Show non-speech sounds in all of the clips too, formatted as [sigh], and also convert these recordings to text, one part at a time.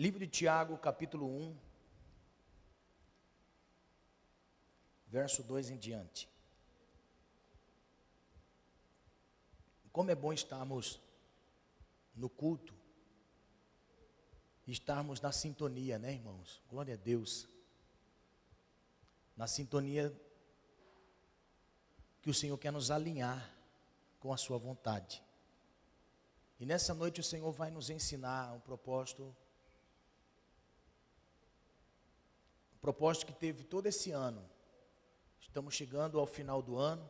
Livro de Tiago, capítulo 1, verso 2 em diante. Como é bom estarmos no culto, estarmos na sintonia, né, irmãos? Glória a Deus. Na sintonia que o Senhor quer nos alinhar com a Sua vontade. E nessa noite o Senhor vai nos ensinar um propósito, um propósito que teve todo esse ano. Estamos chegando ao final do ano,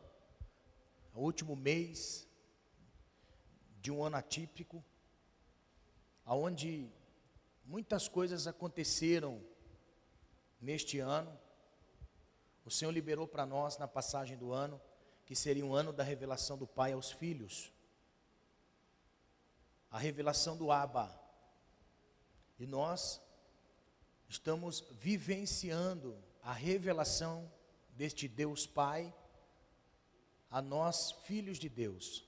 ao último mês de um ano atípico, aonde muitas coisas aconteceram neste ano. O Senhor liberou para nós na passagem do ano que seria um ano da revelação do Pai aos filhos. A revelação do Abba. E nós estamos vivenciando a revelação deste Deus Pai a nós, filhos de Deus.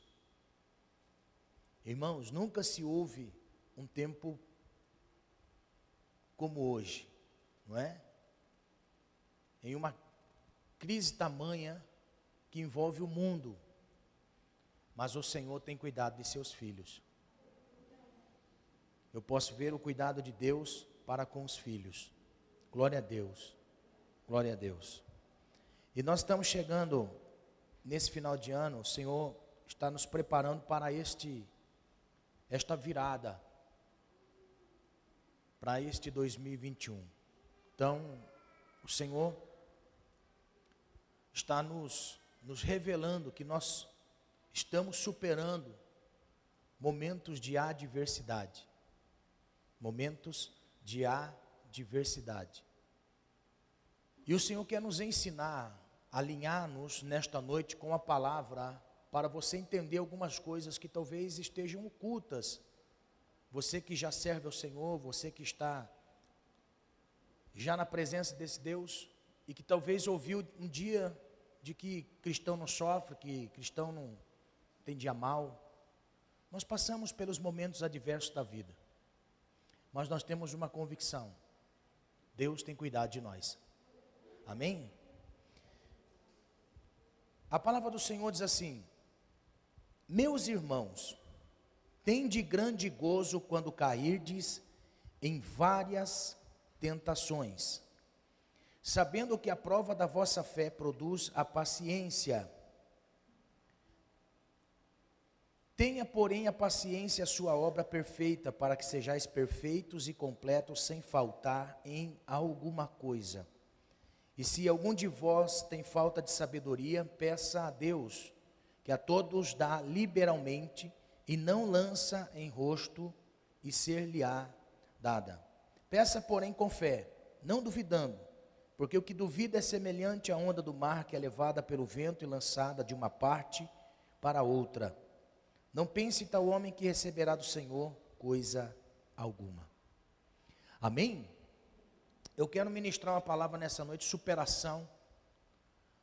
Irmãos, nunca se houve um tempo como hoje, não é? Em uma crise tamanha que envolve o mundo, mas o Senhor tem cuidado de seus filhos. Eu posso ver o cuidado de Deus para com os filhos. Glória a Deus. Glória a Deus. E nós estamos chegando nesse final de ano, o Senhor está nos preparando para este esta virada para este 2021. Então, o Senhor está nos nos revelando que nós estamos superando momentos de adversidade. Momentos de adversidade. E o Senhor quer nos ensinar, alinhar-nos nesta noite com a palavra, para você entender algumas coisas que talvez estejam ocultas. Você que já serve ao Senhor, você que está já na presença desse Deus e que talvez ouviu um dia de que cristão não sofre, que cristão não tem dia mal. Nós passamos pelos momentos adversos da vida, mas nós temos uma convicção: Deus tem cuidado de nós. Amém? A palavra do Senhor diz assim: Meus irmãos, tende grande gozo quando cairdes em várias tentações sabendo que a prova da vossa fé produz a paciência. Tenha, porém, a paciência a sua obra perfeita, para que sejais perfeitos e completos, sem faltar em alguma coisa. E se algum de vós tem falta de sabedoria, peça a Deus, que a todos dá liberalmente, e não lança em rosto, e ser-lhe-á dada. Peça, porém, com fé, não duvidando porque o que duvida é semelhante à onda do mar que é levada pelo vento e lançada de uma parte para outra. Não pense tal homem que receberá do Senhor coisa alguma. Amém? Eu quero ministrar uma palavra nessa noite, superação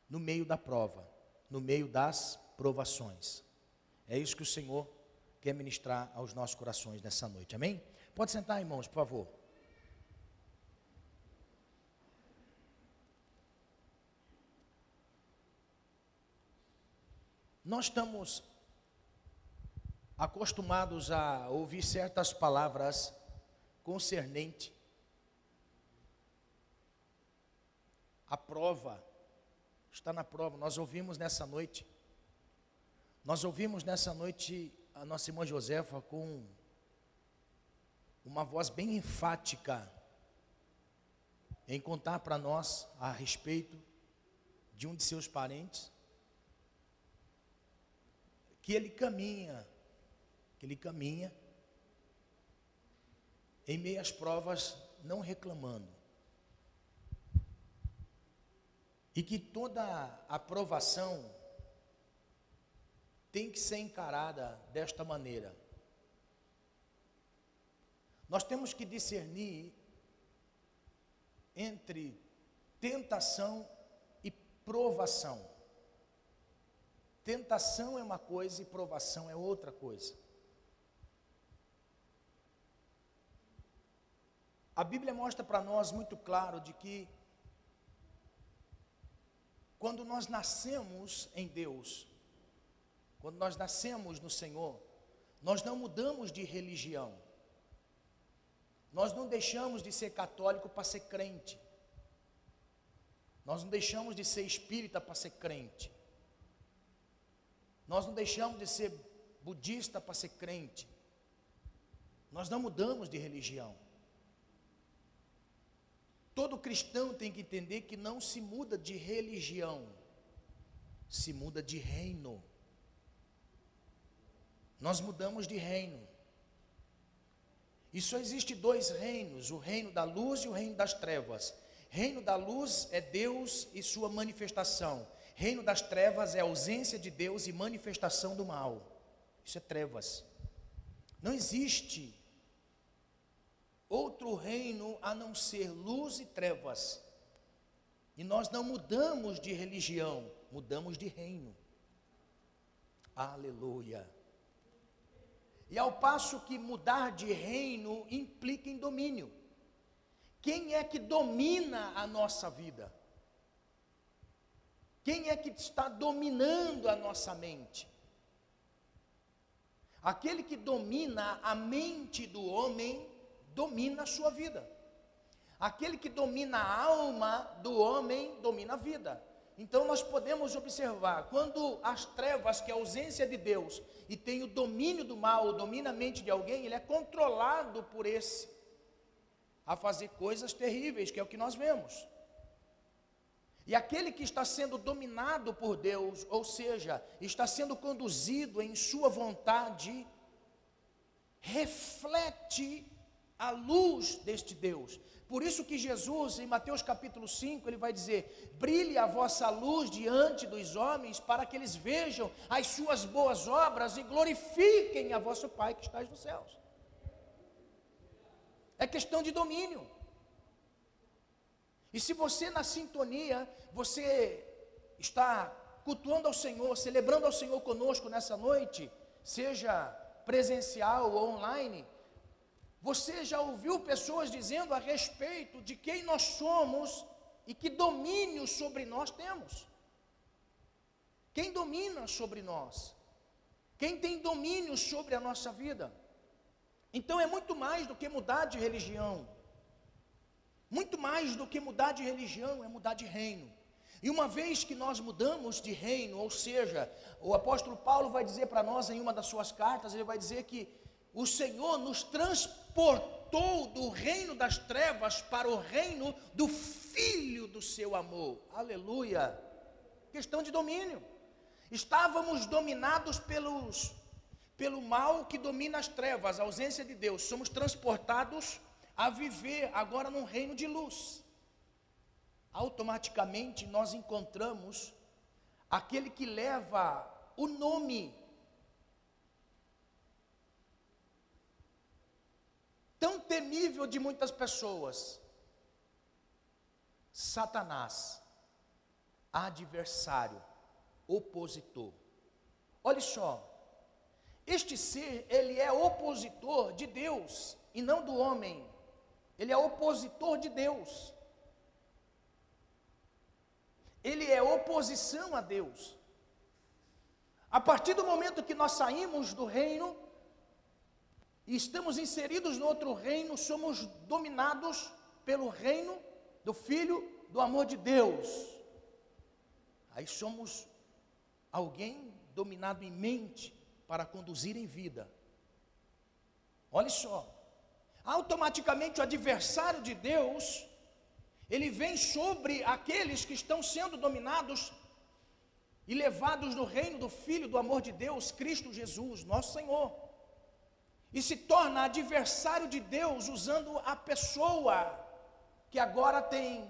no meio da prova, no meio das provações. É isso que o Senhor quer ministrar aos nossos corações nessa noite. Amém? Pode sentar, irmãos, por favor. Nós estamos acostumados a ouvir certas palavras concernente a prova, está na prova. Nós ouvimos nessa noite, nós ouvimos nessa noite a nossa irmã Josefa com uma voz bem enfática em contar para nós a respeito de um de seus parentes que ele caminha, que ele caminha em meio às provas não reclamando. E que toda aprovação tem que ser encarada desta maneira. Nós temos que discernir entre tentação e provação. Tentação é uma coisa e provação é outra coisa. A Bíblia mostra para nós muito claro de que quando nós nascemos em Deus, quando nós nascemos no Senhor, nós não mudamos de religião. Nós não deixamos de ser católico para ser crente. Nós não deixamos de ser espírita para ser crente. Nós não deixamos de ser budista para ser crente. Nós não mudamos de religião. Todo cristão tem que entender que não se muda de religião, se muda de reino. Nós mudamos de reino. E só existe dois reinos: o reino da luz e o reino das trevas. Reino da luz é Deus e sua manifestação. Reino das trevas é ausência de Deus e manifestação do mal. Isso é trevas. Não existe outro reino a não ser luz e trevas. E nós não mudamos de religião, mudamos de reino. Aleluia. E ao passo que mudar de reino implica em domínio. Quem é que domina a nossa vida? Quem é que está dominando a nossa mente? Aquele que domina a mente do homem domina a sua vida. Aquele que domina a alma do homem domina a vida. Então nós podemos observar, quando as trevas, que é a ausência de Deus, e tem o domínio do mal, domina a mente de alguém, ele é controlado por esse a fazer coisas terríveis, que é o que nós vemos. E aquele que está sendo dominado por Deus, ou seja, está sendo conduzido em sua vontade, reflete a luz deste Deus. Por isso que Jesus, em Mateus capítulo 5, ele vai dizer: "Brilhe a vossa luz diante dos homens, para que eles vejam as suas boas obras e glorifiquem a vosso Pai que está nos céus." É questão de domínio. E se você na sintonia, você está cultuando ao Senhor, celebrando ao Senhor conosco nessa noite, seja presencial ou online, você já ouviu pessoas dizendo a respeito de quem nós somos e que domínio sobre nós temos? Quem domina sobre nós? Quem tem domínio sobre a nossa vida? Então é muito mais do que mudar de religião. Muito mais do que mudar de religião é mudar de reino. E uma vez que nós mudamos de reino, ou seja, o apóstolo Paulo vai dizer para nós em uma das suas cartas, ele vai dizer que o Senhor nos transportou do reino das trevas para o reino do Filho do seu amor. Aleluia. Questão de domínio. Estávamos dominados pelos, pelo mal que domina as trevas, a ausência de Deus. Somos transportados a viver agora num reino de luz. Automaticamente nós encontramos aquele que leva o nome tão temível de muitas pessoas. Satanás, adversário, opositor. Olhe só, este ser, ele é opositor de Deus e não do homem. Ele é opositor de Deus. Ele é oposição a Deus. A partir do momento que nós saímos do reino, estamos inseridos no outro reino, somos dominados pelo reino do Filho do amor de Deus. Aí somos alguém dominado em mente para conduzir em vida. Olha só, automaticamente o adversário de Deus, ele vem sobre aqueles que estão sendo dominados e levados no reino do Filho do amor de Deus, Cristo Jesus, nosso Senhor e se torna adversário de Deus usando a pessoa que agora tem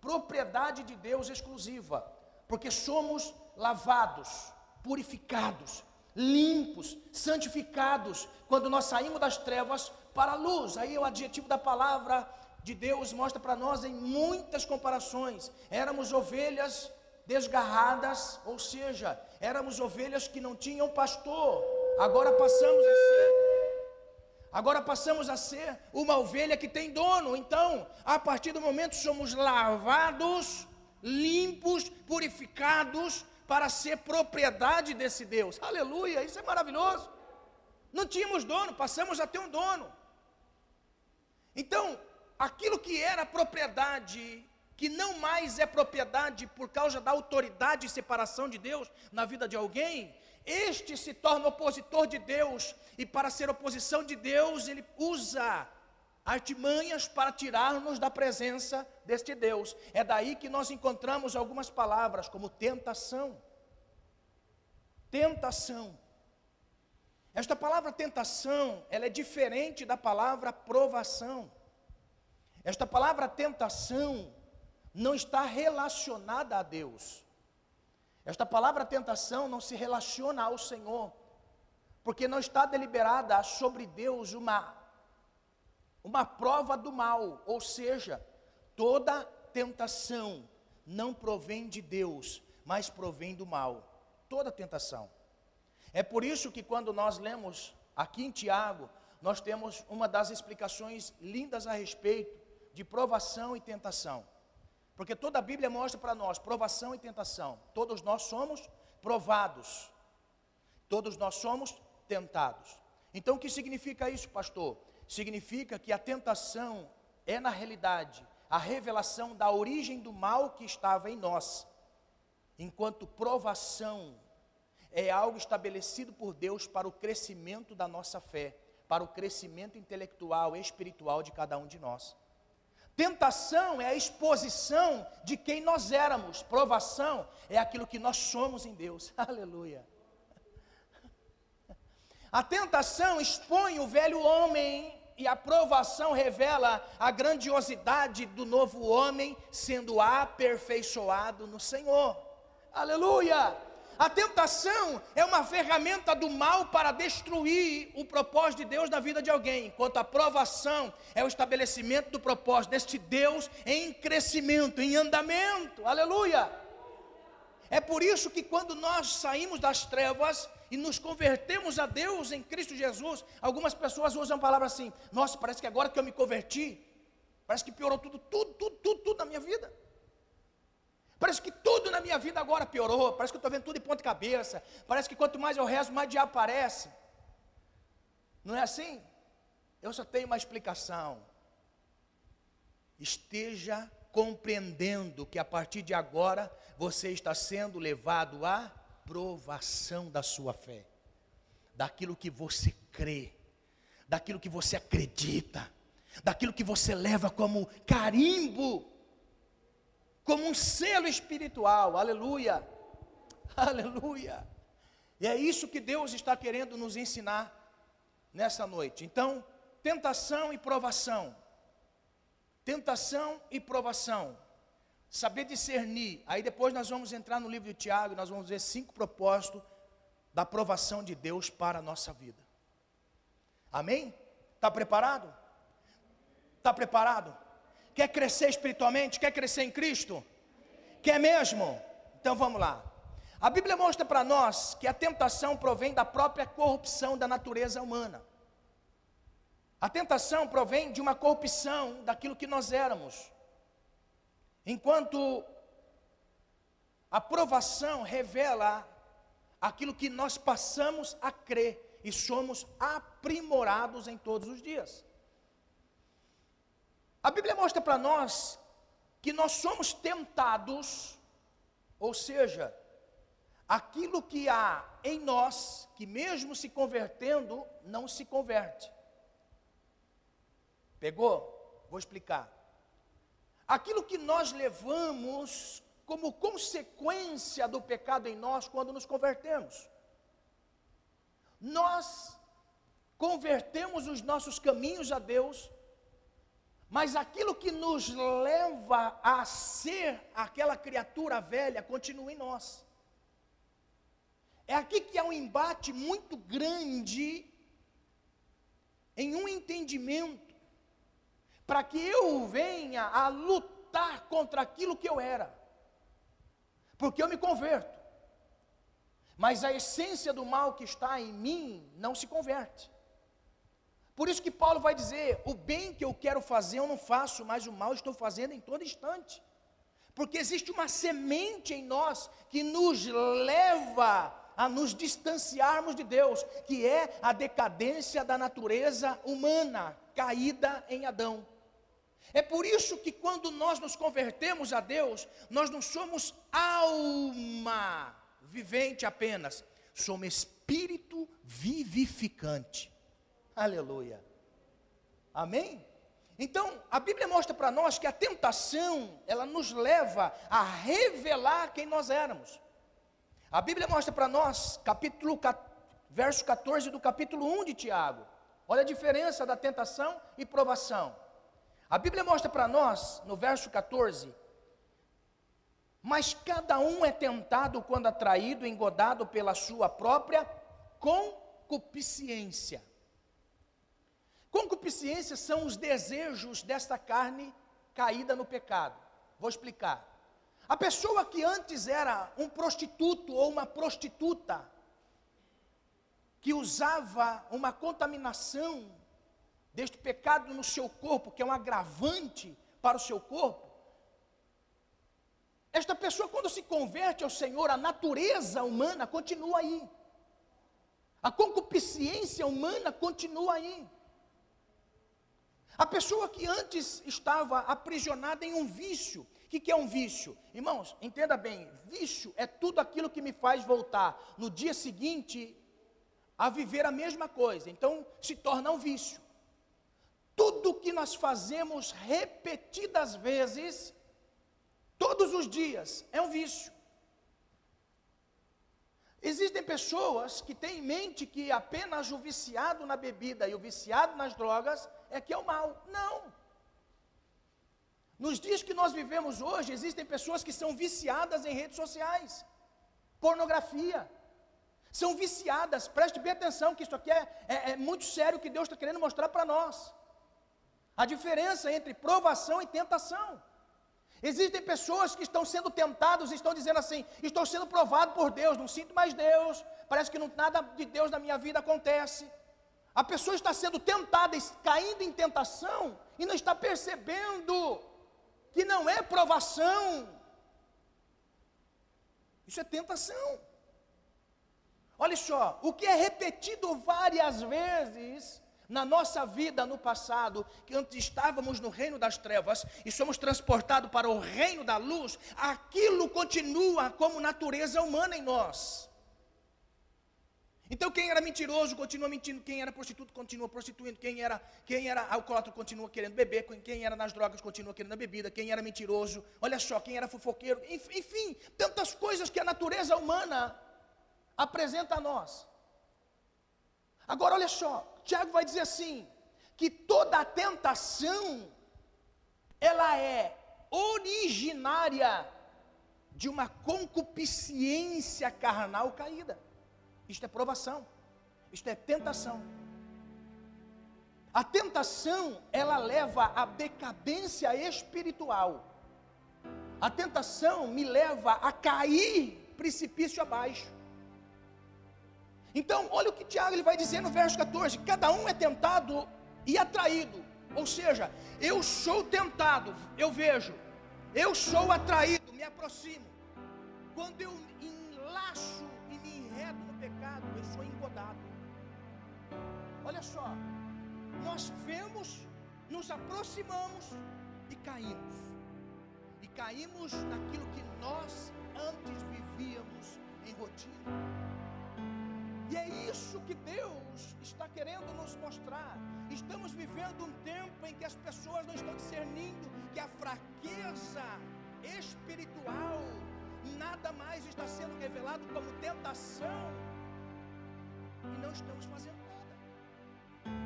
propriedade de Deus exclusiva, porque somos lavados, purificados, limpos, santificados quando nós saímos das trevas para a luz. Aí o adjetivo da palavra de Deus mostra para nós em muitas comparações. Éramos ovelhas desgarradas, ou seja, éramos ovelhas que não tinham pastor. Agora passamos a ser Agora passamos a ser uma ovelha que tem dono. Então, a partir do momento somos lavados, limpos, purificados para ser propriedade desse Deus. Aleluia, isso é maravilhoso. Não tínhamos dono, passamos a ter um dono. Então, aquilo que era propriedade, que não mais é propriedade por causa da autoridade e separação de Deus na vida de alguém, este se torna opositor de Deus, e para ser oposição de Deus, ele usa artimanhas para tirar-nos da presença deste Deus. É daí que nós encontramos algumas palavras, como tentação. Tentação. Esta palavra tentação, ela é diferente da palavra provação. Esta palavra tentação não está relacionada a Deus. Esta palavra tentação não se relaciona ao Senhor, porque não está deliberada sobre Deus uma uma prova do mal, ou seja, toda tentação não provém de Deus, mas provém do mal. Toda tentação. É por isso que quando nós lemos aqui em Tiago, nós temos uma das explicações lindas a respeito de provação e tentação. Porque toda a Bíblia mostra para nós provação e tentação. Todos nós somos provados. Todos nós somos tentados. Então o que significa isso, pastor? Significa que a tentação é na realidade a revelação da origem do mal que estava em nós. Enquanto provação é algo estabelecido por Deus para o crescimento da nossa fé, para o crescimento intelectual e espiritual de cada um de nós. Tentação é a exposição de quem nós éramos. Provação é aquilo que nós somos em Deus. [laughs] Aleluia. A tentação expõe o velho homem e a provação revela a grandiosidade do novo homem sendo aperfeiçoado no Senhor. Aleluia! A tentação é uma ferramenta do mal para destruir o propósito de Deus na vida de alguém, enquanto a provação é o estabelecimento do propósito deste Deus em crescimento, em andamento. Aleluia! É por isso que quando nós saímos das trevas e nos convertemos a Deus em Cristo Jesus, algumas pessoas usam a palavra assim: "Nossa, parece que agora que eu me converti, parece que piorou tudo, tudo, tudo, tudo, tudo na minha vida". Parece que tudo na minha vida agora piorou. Parece que eu estou vendo tudo de ponta cabeça. Parece que quanto mais eu rezo, mais diabo aparece. Não é assim? Eu só tenho uma explicação. Esteja compreendendo que a partir de agora você está sendo levado à provação da sua fé, daquilo que você crê, daquilo que você acredita, daquilo que você leva como carimbo como um selo espiritual. Aleluia. [laughs] Aleluia. E é isso que Deus está querendo nos ensinar nessa noite. Então, tentação e provação. Tentação e provação. Saber discernir. Aí depois nós vamos entrar no livro de Tiago, nós vamos ver cinco propósitos da aprovação de Deus para a nossa vida. Amém? Está preparado? Está preparado? Quer crescer espiritualmente? Quer crescer em Cristo? Quer mesmo? Então vamos lá. A Bíblia mostra para nós que a tentação provém da própria corrupção da natureza humana. A tentação provém de uma corrupção daquilo que nós éramos. Enquanto a provação revela aquilo que nós passamos a crer e somos aprimorados em todos os dias. A Bíblia mostra para nós que nós somos tentados, ou seja, aquilo que há em nós, que mesmo se convertendo, não se converte. Pegou? Vou explicar. Aquilo que nós levamos como consequência do pecado em nós quando nos convertemos. Nós convertemos os nossos caminhos a Deus, mas aquilo que nos leva a ser aquela criatura velha continua em nós. É aqui que há um embate muito grande em um entendimento, para que eu venha a lutar contra aquilo que eu era, porque eu me converto, mas a essência do mal que está em mim não se converte. Por isso que Paulo vai dizer: o bem que eu quero fazer eu não faço, mas o mal estou fazendo em todo instante. Porque existe uma semente em nós que nos leva a nos distanciarmos de Deus, que é a decadência da natureza humana, caída em Adão. É por isso que quando nós nos convertemos a Deus, nós não somos alma vivente apenas, somos espírito vivificante. Aleluia. Amém? Então, a Bíblia mostra para nós que a tentação, ela nos leva a revelar quem nós éramos. A Bíblia mostra para nós, capítulo, verso 14 do capítulo 1 de Tiago. Olha a diferença da tentação e provação. A Bíblia mostra para nós, no verso 14, mas cada um é tentado quando atraído, engodado pela sua própria concupiscência. Concupiscência são os desejos desta carne caída no pecado. Vou explicar. A pessoa que antes era um prostituto ou uma prostituta, que usava uma contaminação deste pecado no seu corpo, que é um agravante para o seu corpo, esta pessoa, quando se converte ao Senhor, a natureza humana continua aí, a concupiscência humana continua aí. A pessoa que antes estava aprisionada em um vício. O que, que é um vício? Irmãos, entenda bem: vício é tudo aquilo que me faz voltar no dia seguinte a viver a mesma coisa. Então, se torna um vício. Tudo que nós fazemos repetidas vezes, todos os dias, é um vício. Existem pessoas que têm em mente que apenas o viciado na bebida e o viciado nas drogas é que é o mal. Não. Nos dias que nós vivemos hoje, existem pessoas que são viciadas em redes sociais, pornografia. São viciadas, preste bem atenção, que isso aqui é, é, é muito sério que Deus está querendo mostrar para nós. A diferença entre provação e tentação. Existem pessoas que estão sendo tentados e estão dizendo assim: estou sendo provado por Deus, não sinto mais Deus, parece que não, nada de Deus na minha vida acontece. A pessoa está sendo tentada, caindo em tentação, e não está percebendo que não é provação. Isso é tentação. Olha só, o que é repetido várias vezes na nossa vida no passado, que antes estávamos no reino das trevas e somos transportados para o reino da luz, aquilo continua como natureza humana em nós. Então quem era mentiroso continua mentindo, quem era prostituto continua prostituindo, quem era, quem era alcoólatra continua querendo beber, quem era nas drogas continua querendo a bebida, quem era mentiroso, olha só, quem era fofoqueiro, enfim, tantas coisas que a natureza humana apresenta a nós. Agora olha só, Tiago vai dizer assim, que toda tentação ela é originária de uma concupiscência carnal caída. Isto é provação. Isto é tentação. A tentação, ela leva à decadência espiritual. A tentação me leva a cair precipício abaixo. Então, olha o que Tiago ele vai dizer no verso 14: cada um é tentado e atraído. Ou seja, eu sou tentado, eu vejo, eu sou atraído, me aproximo. Quando eu enlaço pecado, eu sou engodado. Olha só, nós vemos, nos aproximamos e caímos. E caímos naquilo que nós antes vivíamos em rotina. E é isso que Deus está querendo nos mostrar. Estamos vivendo um tempo em que as pessoas não estão discernindo que a fraqueza espiritual nada mais está sendo revelado como tentação e não estamos fazendo nada.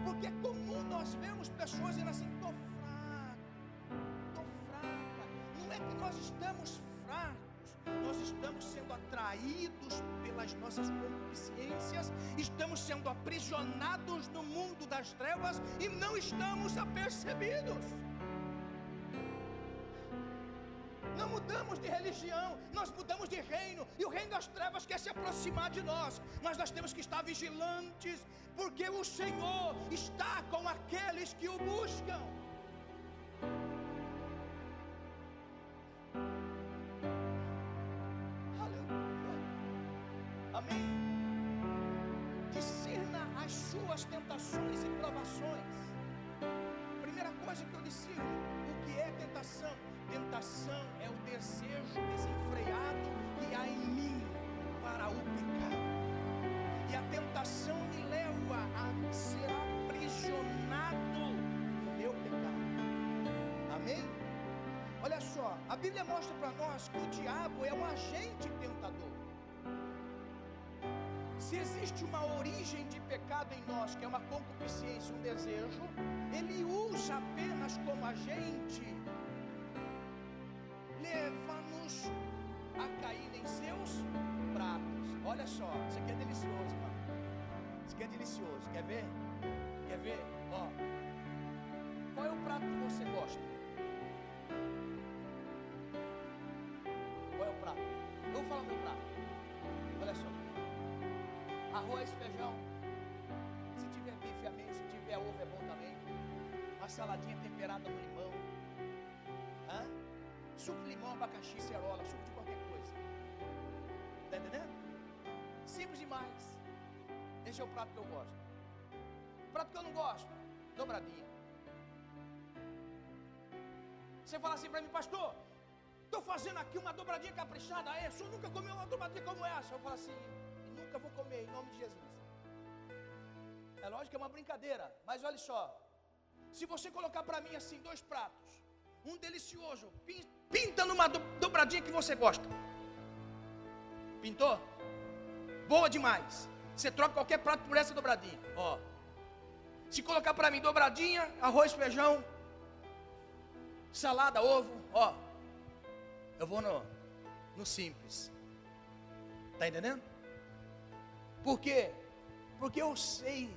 Porque é comum nós vemos pessoas dizendo assim: estou fraco, estou fraca. Não é que nós estamos fracos, nós estamos sendo atraídos pelas nossas concupiscências, estamos sendo aprisionados no mundo das trevas e não estamos apercebidos. Não mudamos de religião, nós mudamos de reino, e o reino das trevas quer se aproximar de nós, mas nós temos que estar vigilantes, porque o Senhor está com aqueles que o buscam. Aleluia. Amém. Discerna as suas tentações e provações. Primeira coisa que eu discerno, o que é tentação? Tentação é o desejo desenfreado que há em mim para o pecado. E a tentação me leva a ser aprisionado no meu pecado. Amém? Olha só, a Bíblia mostra para nós que o diabo é um agente tentador. Se existe uma origem de pecado em nós, que é uma concupiscência, um desejo, ele usa apenas como agente, Olha só, isso aqui é delicioso, mano. Isso aqui é delicioso. Quer ver? Quer ver? Ó. Qual é o prato que você gosta? Qual é o prato? Eu vou falar meu prato. Olha só. Arroz, feijão. Se tiver bife, amém. Se tiver ovo, é bom também. Uma saladinha temperada no limão. Hã? Suco de limão, abacaxi, cerola, suco de qualquer coisa. Está entendendo? Simples demais. Esse é o prato que eu gosto. O prato que eu não gosto, dobradinha. Você fala assim para mim, pastor, estou fazendo aqui uma dobradinha caprichada. É, senhor nunca comeu uma dobradinha como essa. Eu falo assim, nunca vou comer, em nome de Jesus. É lógico que é uma brincadeira, mas olha só. Se você colocar para mim assim dois pratos, um delicioso, pinta numa dobradinha que você gosta. Pintou? Boa demais. Você troca qualquer prato por essa dobradinha. Ó. Se colocar para mim dobradinha, arroz, feijão, salada, ovo, ó. Eu vou no, no simples. Tá entendendo? Por quê? Porque eu sei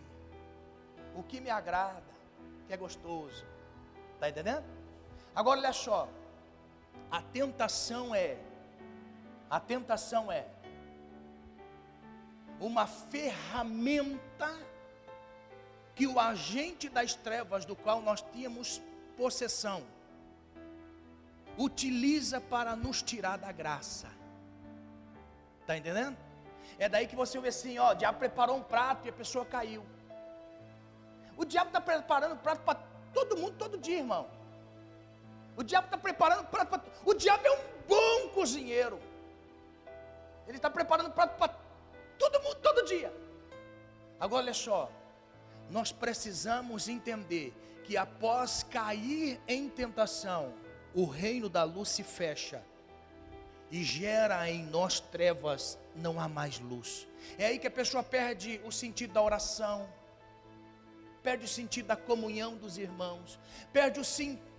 o que me agrada, que é gostoso. Tá entendendo? Agora olha só. A tentação é a tentação é uma ferramenta que o agente das trevas do qual nós tínhamos possessão utiliza para nos tirar da graça. Tá entendendo? É daí que você vê assim, ó, o diabo preparou um prato e a pessoa caiu. O diabo está preparando prato para todo mundo todo dia, irmão. O diabo está preparando prato para. O diabo é um bom cozinheiro. Ele está preparando prato para todo dia. Agora olha só, nós precisamos entender que após cair em tentação, o reino da luz se fecha e gera em nós trevas, não há mais luz. É aí que a pessoa perde o sentido da oração, perde o sentido da comunhão dos irmãos, perde o,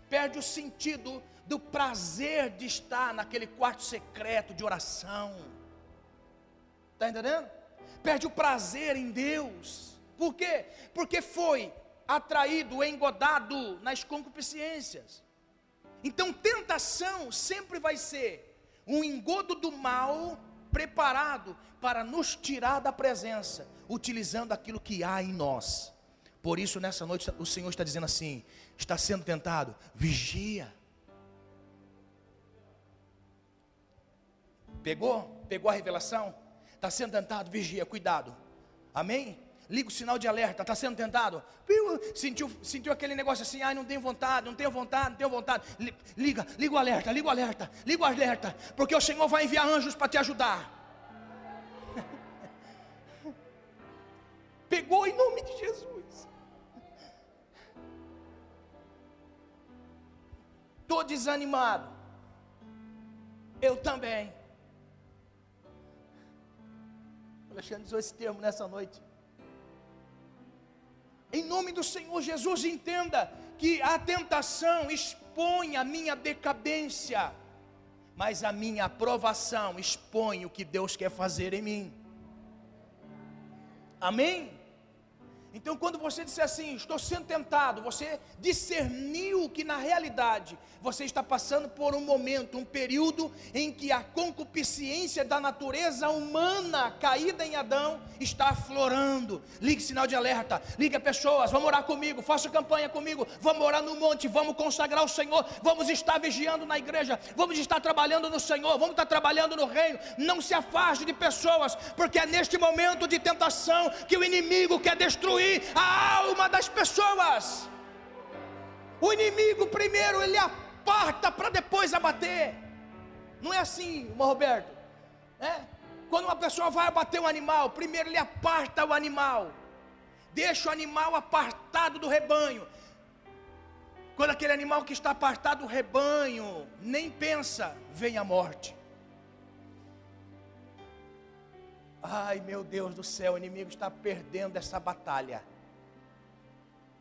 perde o sentido do prazer de estar naquele quarto secreto de oração. Está entendendo? Perde o prazer em Deus. Por quê? Porque foi atraído, engodado nas concupiscências. Então, tentação sempre vai ser um engodo do mal preparado para nos tirar da presença, utilizando aquilo que há em nós. Por isso, nessa noite, o Senhor está dizendo assim: está sendo tentado, vigia. Pegou? Pegou a revelação? Está sendo tentado, vigia, cuidado. Amém? liga o sinal de alerta, está sendo tentado, sentiu, sentiu aquele negócio assim, ai não tenho vontade, não tenho vontade, não tenho vontade, liga, liga o alerta, liga o alerta, liga o alerta, porque o Senhor vai enviar anjos para te ajudar. [laughs] Pegou em nome de Jesus. Estou desanimado. Eu também. Alexandre usou esse termo nessa noite. Em nome do Senhor Jesus, entenda que a tentação expõe a minha decadência, mas a minha aprovação expõe o que Deus quer fazer em mim. Amém? Então, quando você disser assim, estou sendo tentado, você discerniu que na realidade você está passando por um momento, um período em que a concupiscência da natureza humana caída em Adão está aflorando. Ligue sinal de alerta, ligue a pessoas, vamos orar comigo, faça campanha comigo, vamos orar no monte, vamos consagrar o Senhor, vamos estar vigiando na igreja, vamos estar trabalhando no Senhor, vamos estar trabalhando no reino. Não se afaste de pessoas, porque é neste momento de tentação que o inimigo quer destruir destruir a alma das pessoas. O inimigo primeiro ele aparta para depois abater. Não é assim, irmão Roberto? É? Quando uma pessoa vai abater um animal, primeiro ele aparta o animal, deixa o animal apartado do rebanho. Quando aquele animal que está apartado do rebanho nem pensa, vem a morte. Ai meu Deus do céu, o inimigo está perdendo essa batalha.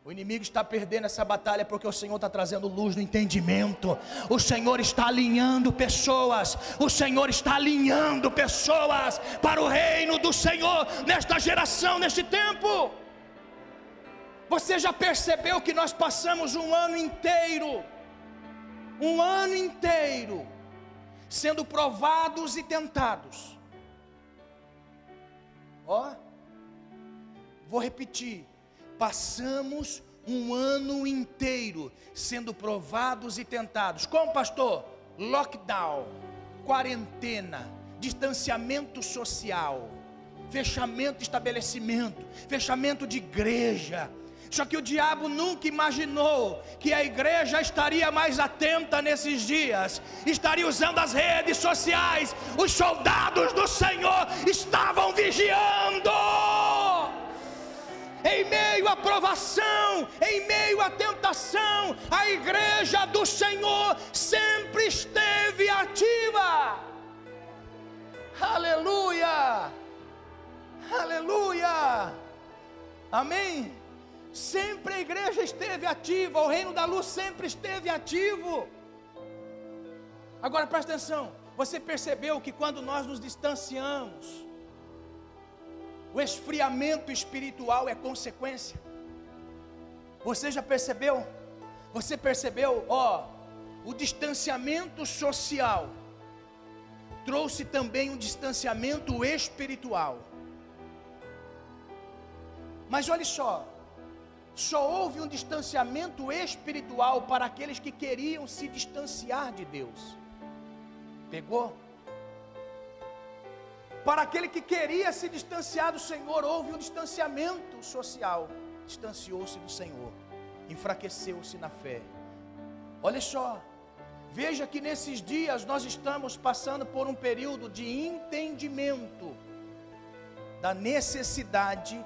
O inimigo está perdendo essa batalha porque o Senhor está trazendo luz no entendimento. O Senhor está alinhando pessoas. O Senhor está alinhando pessoas para o reino do Senhor nesta geração, neste tempo. Você já percebeu que nós passamos um ano inteiro, um ano inteiro, sendo provados e tentados Ó, vou repetir. Passamos um ano inteiro sendo provados e tentados. Como, pastor? Lockdown, quarentena, distanciamento social, fechamento de estabelecimento, fechamento de igreja só que o diabo nunca imaginou que a igreja estaria mais atenta nesses dias, estaria usando as redes sociais. Os soldados do Senhor estavam vigiando. Em meio à provação, em meio à tentação, a igreja do Senhor sempre esteve ativa. Aleluia! Aleluia! Amém? Sempre a igreja esteve ativa, o reino da luz sempre esteve ativo. Agora presta atenção, você percebeu que quando nós nos distanciamos, o esfriamento espiritual é consequência? Você já percebeu? Você percebeu, ó, o distanciamento social trouxe também um distanciamento espiritual. Mas olha só, só houve um distanciamento espiritual para aqueles que queriam se distanciar de Deus. Pegou? Para aquele que queria se distanciar do Senhor, houve um distanciamento social. Distanciou-se do Senhor, enfraqueceu-se na fé. Olha só, veja que nesses dias nós estamos passando por um período de entendimento da necessidade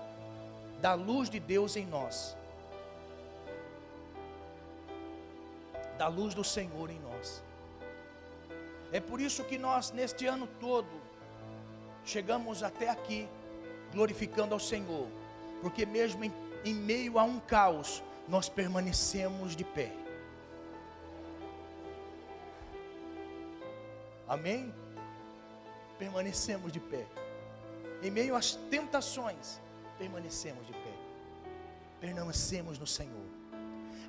da luz de Deus em nós, da luz do Senhor em nós. É por isso que nós, neste ano todo, chegamos até aqui, glorificando ao Senhor, porque mesmo em, em meio a um caos, nós permanecemos de pé. Amém? Permanecemos de pé. Em meio às tentações, permanecemos de pé. Permanecemos no Senhor.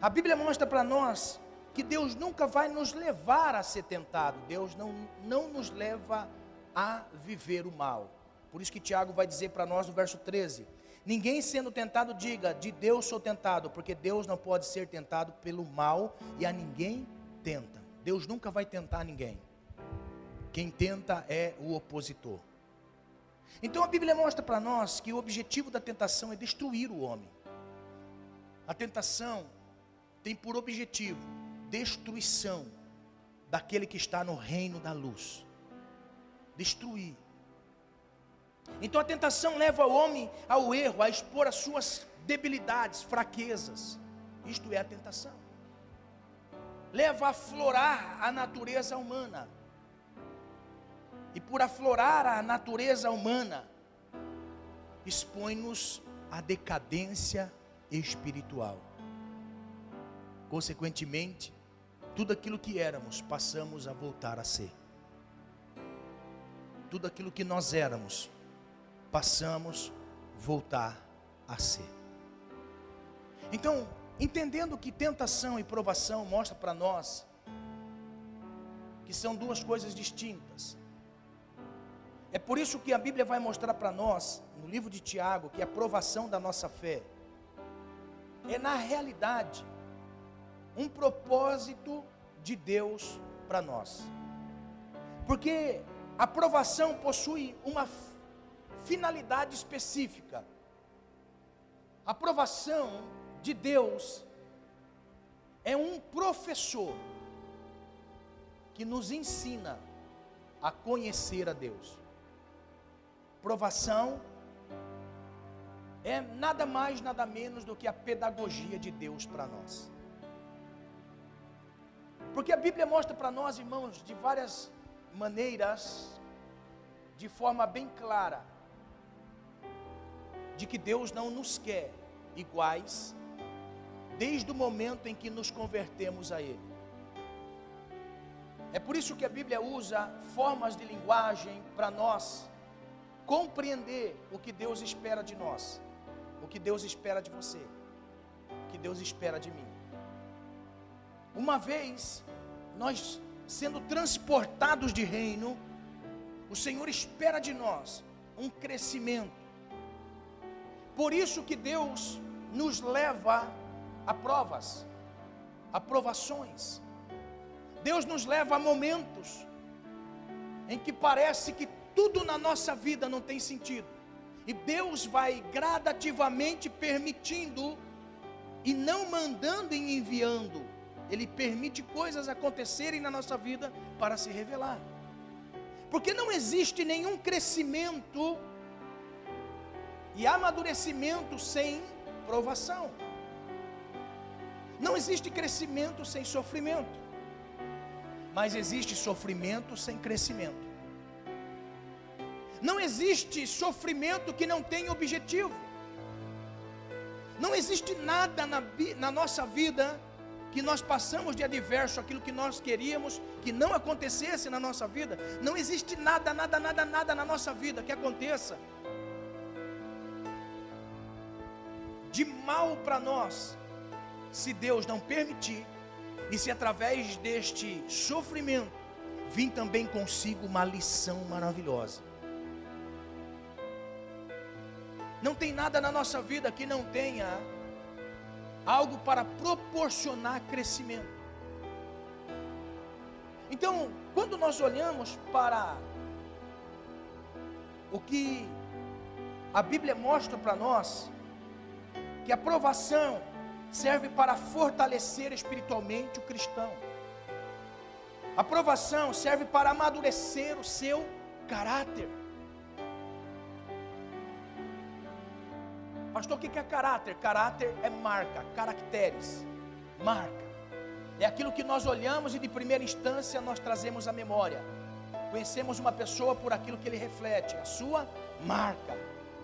A Bíblia mostra para nós que Deus nunca vai nos levar a ser tentado. Deus não, não nos leva a viver o mal. Por isso que Tiago vai dizer para nós no verso 13: Ninguém sendo tentado diga, de Deus sou tentado, porque Deus não pode ser tentado pelo mal e a ninguém tenta. Deus nunca vai tentar ninguém. Quem tenta é o opositor. Então a Bíblia mostra para nós que o objetivo da tentação é destruir o homem. A tentação tem por objetivo destruição daquele que está no reino da luz. Destruir. Então a tentação leva o homem ao erro, a expor as suas debilidades, fraquezas. Isto é a tentação. Leva a florar a natureza humana e por aflorar a natureza humana, expõe-nos à decadência espiritual. Consequentemente, tudo aquilo que éramos, passamos a voltar a ser. Tudo aquilo que nós éramos, passamos a voltar a ser. Então, entendendo que tentação e provação mostra para nós que são duas coisas distintas. É por isso que a Bíblia vai mostrar para nós, no livro de Tiago, que a provação da nossa fé é, na realidade, um propósito de Deus para nós. Porque a provação possui uma finalidade específica. A provação de Deus é um professor que nos ensina a conhecer a Deus. Provação é nada mais, nada menos do que a pedagogia de Deus para nós. Porque a Bíblia mostra para nós, irmãos, de várias maneiras, de forma bem clara, de que Deus não nos quer iguais, desde o momento em que nos convertemos a Ele. É por isso que a Bíblia usa formas de linguagem para nós compreender o que Deus espera de nós, o que Deus espera de você, o que Deus espera de mim. Uma vez nós sendo transportados de reino, o Senhor espera de nós um crescimento. Por isso que Deus nos leva a provas, a provações. Deus nos leva a momentos em que parece que tudo na nossa vida não tem sentido. E Deus vai gradativamente permitindo e não mandando e enviando ele permite coisas acontecerem na nossa vida para se revelar. Porque não existe nenhum crescimento e amadurecimento sem provação. Não existe crescimento sem sofrimento. Mas existe sofrimento sem crescimento. Não existe sofrimento que não tenha objetivo. Não existe nada na, na nossa vida que nós passamos de adverso, aquilo que nós queríamos que não acontecesse na nossa vida, não existe nada, nada, nada, nada na nossa vida que aconteça de mal para nós, se Deus não permitir, e se através deste sofrimento vir também consigo uma lição maravilhosa. Não tem nada na nossa vida que não tenha algo para proporcionar crescimento. Então, quando nós olhamos para o que a Bíblia mostra para nós, que a provação serve para fortalecer espiritualmente o cristão. A provação serve para amadurecer o seu caráter. Pastor, o que é caráter? Caráter é marca, caracteres, marca. É aquilo que nós olhamos e de primeira instância nós trazemos à memória. Conhecemos uma pessoa por aquilo que ele reflete, a sua marca.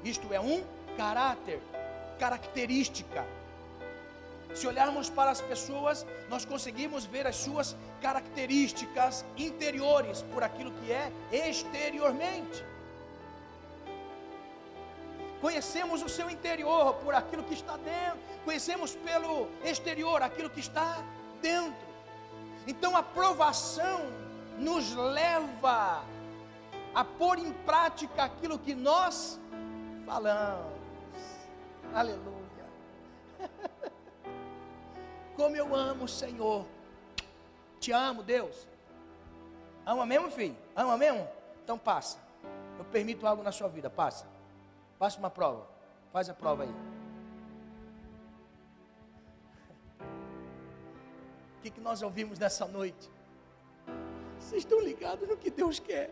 Isto é um caráter, característica. Se olharmos para as pessoas, nós conseguimos ver as suas características interiores por aquilo que é exteriormente. Conhecemos o seu interior por aquilo que está dentro, conhecemos pelo exterior aquilo que está dentro. Então a provação nos leva a pôr em prática aquilo que nós falamos. Aleluia. [laughs] Como eu amo o Senhor. Te amo, Deus. Ama mesmo, filho? Ama mesmo? Então passa. Eu permito algo na sua vida, passa. Faça uma prova. Faz a prova aí. O que, que nós ouvimos nessa noite? Vocês estão ligados no que Deus quer.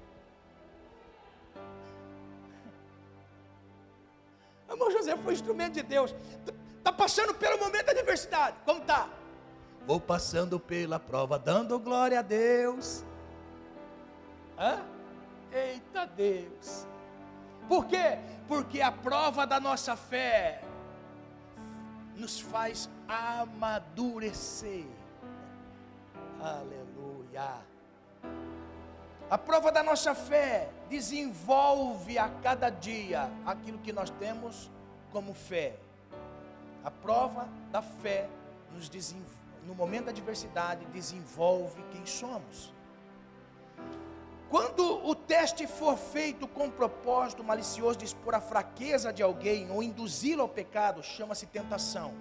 Amor José foi instrumento de Deus. Está passando pelo momento da adversidade. Como está? Vou passando pela prova, dando glória a Deus. Hã? Eita Deus. Por quê? Porque a prova da nossa fé nos faz amadurecer. Aleluia. A prova da nossa fé desenvolve a cada dia aquilo que nós temos como fé. A prova da fé nos no momento da adversidade desenvolve quem somos. Quando o teste for feito com propósito malicioso de expor a fraqueza de alguém ou induzi-lo ao pecado, chama-se tentação.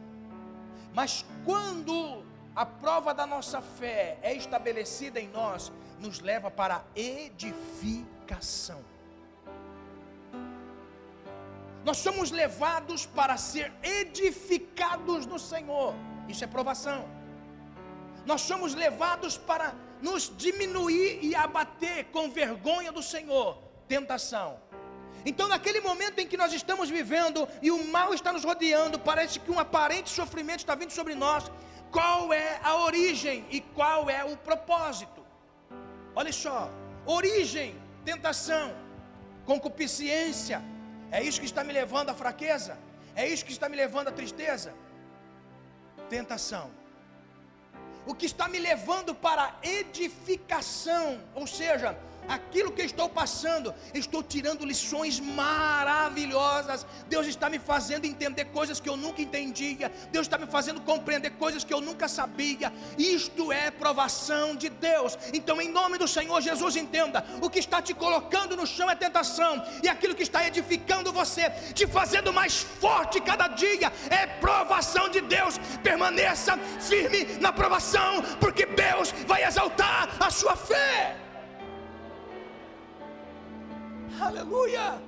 Mas quando a prova da nossa fé é estabelecida em nós, nos leva para edificação. Nós somos levados para ser edificados no Senhor. Isso é provação. Nós somos levados para nos diminuir e abater com vergonha do Senhor. Tentação. Então, naquele momento em que nós estamos vivendo e o mal está nos rodeando, parece que um aparente sofrimento está vindo sobre nós. Qual é a origem e qual é o propósito? Olha só: origem, tentação, concupiscência, é isso que está me levando à fraqueza? É isso que está me levando à tristeza? Tentação. O que está me levando para edificação, ou seja, aquilo que estou passando, estou tirando lições maravilhosas. Deus está me fazendo entender coisas que eu nunca entendia. Deus está me fazendo compreender coisas que eu nunca sabia. Isto é provação de Deus. Então, em nome do Senhor Jesus, entenda: o que está te colocando no chão é tentação, e aquilo que está edificando você, te fazendo mais forte cada dia, é provação de Deus. Permaneça firme na provação, porque Deus vai exaltar a sua fé. Aleluia!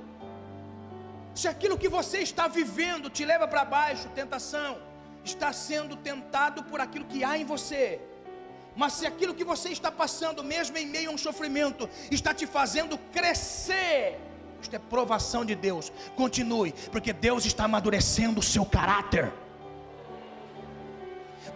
Se aquilo que você está vivendo te leva para baixo, tentação, está sendo tentado por aquilo que há em você. Mas se aquilo que você está passando, mesmo em meio a um sofrimento, está te fazendo crescer, isto é provação de Deus. Continue, porque Deus está amadurecendo o seu caráter.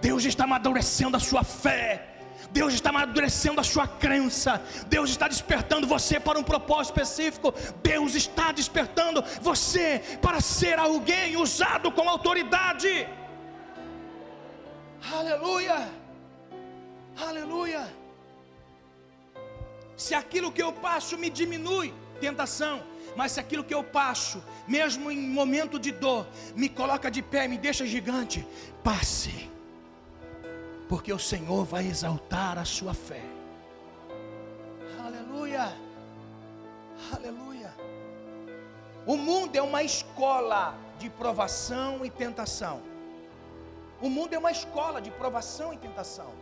Deus está amadurecendo a sua fé. Deus está amadurecendo a sua crença, Deus está despertando você para um propósito específico, Deus está despertando você para ser alguém usado com autoridade. Aleluia, aleluia. Se aquilo que eu passo me diminui, tentação, mas se aquilo que eu passo, mesmo em momento de dor, me coloca de pé, me deixa gigante, passe porque o Senhor vai exaltar a sua fé. Aleluia, aleluia. O mundo é uma escola de provação e tentação. O mundo é uma escola de provação e tentação.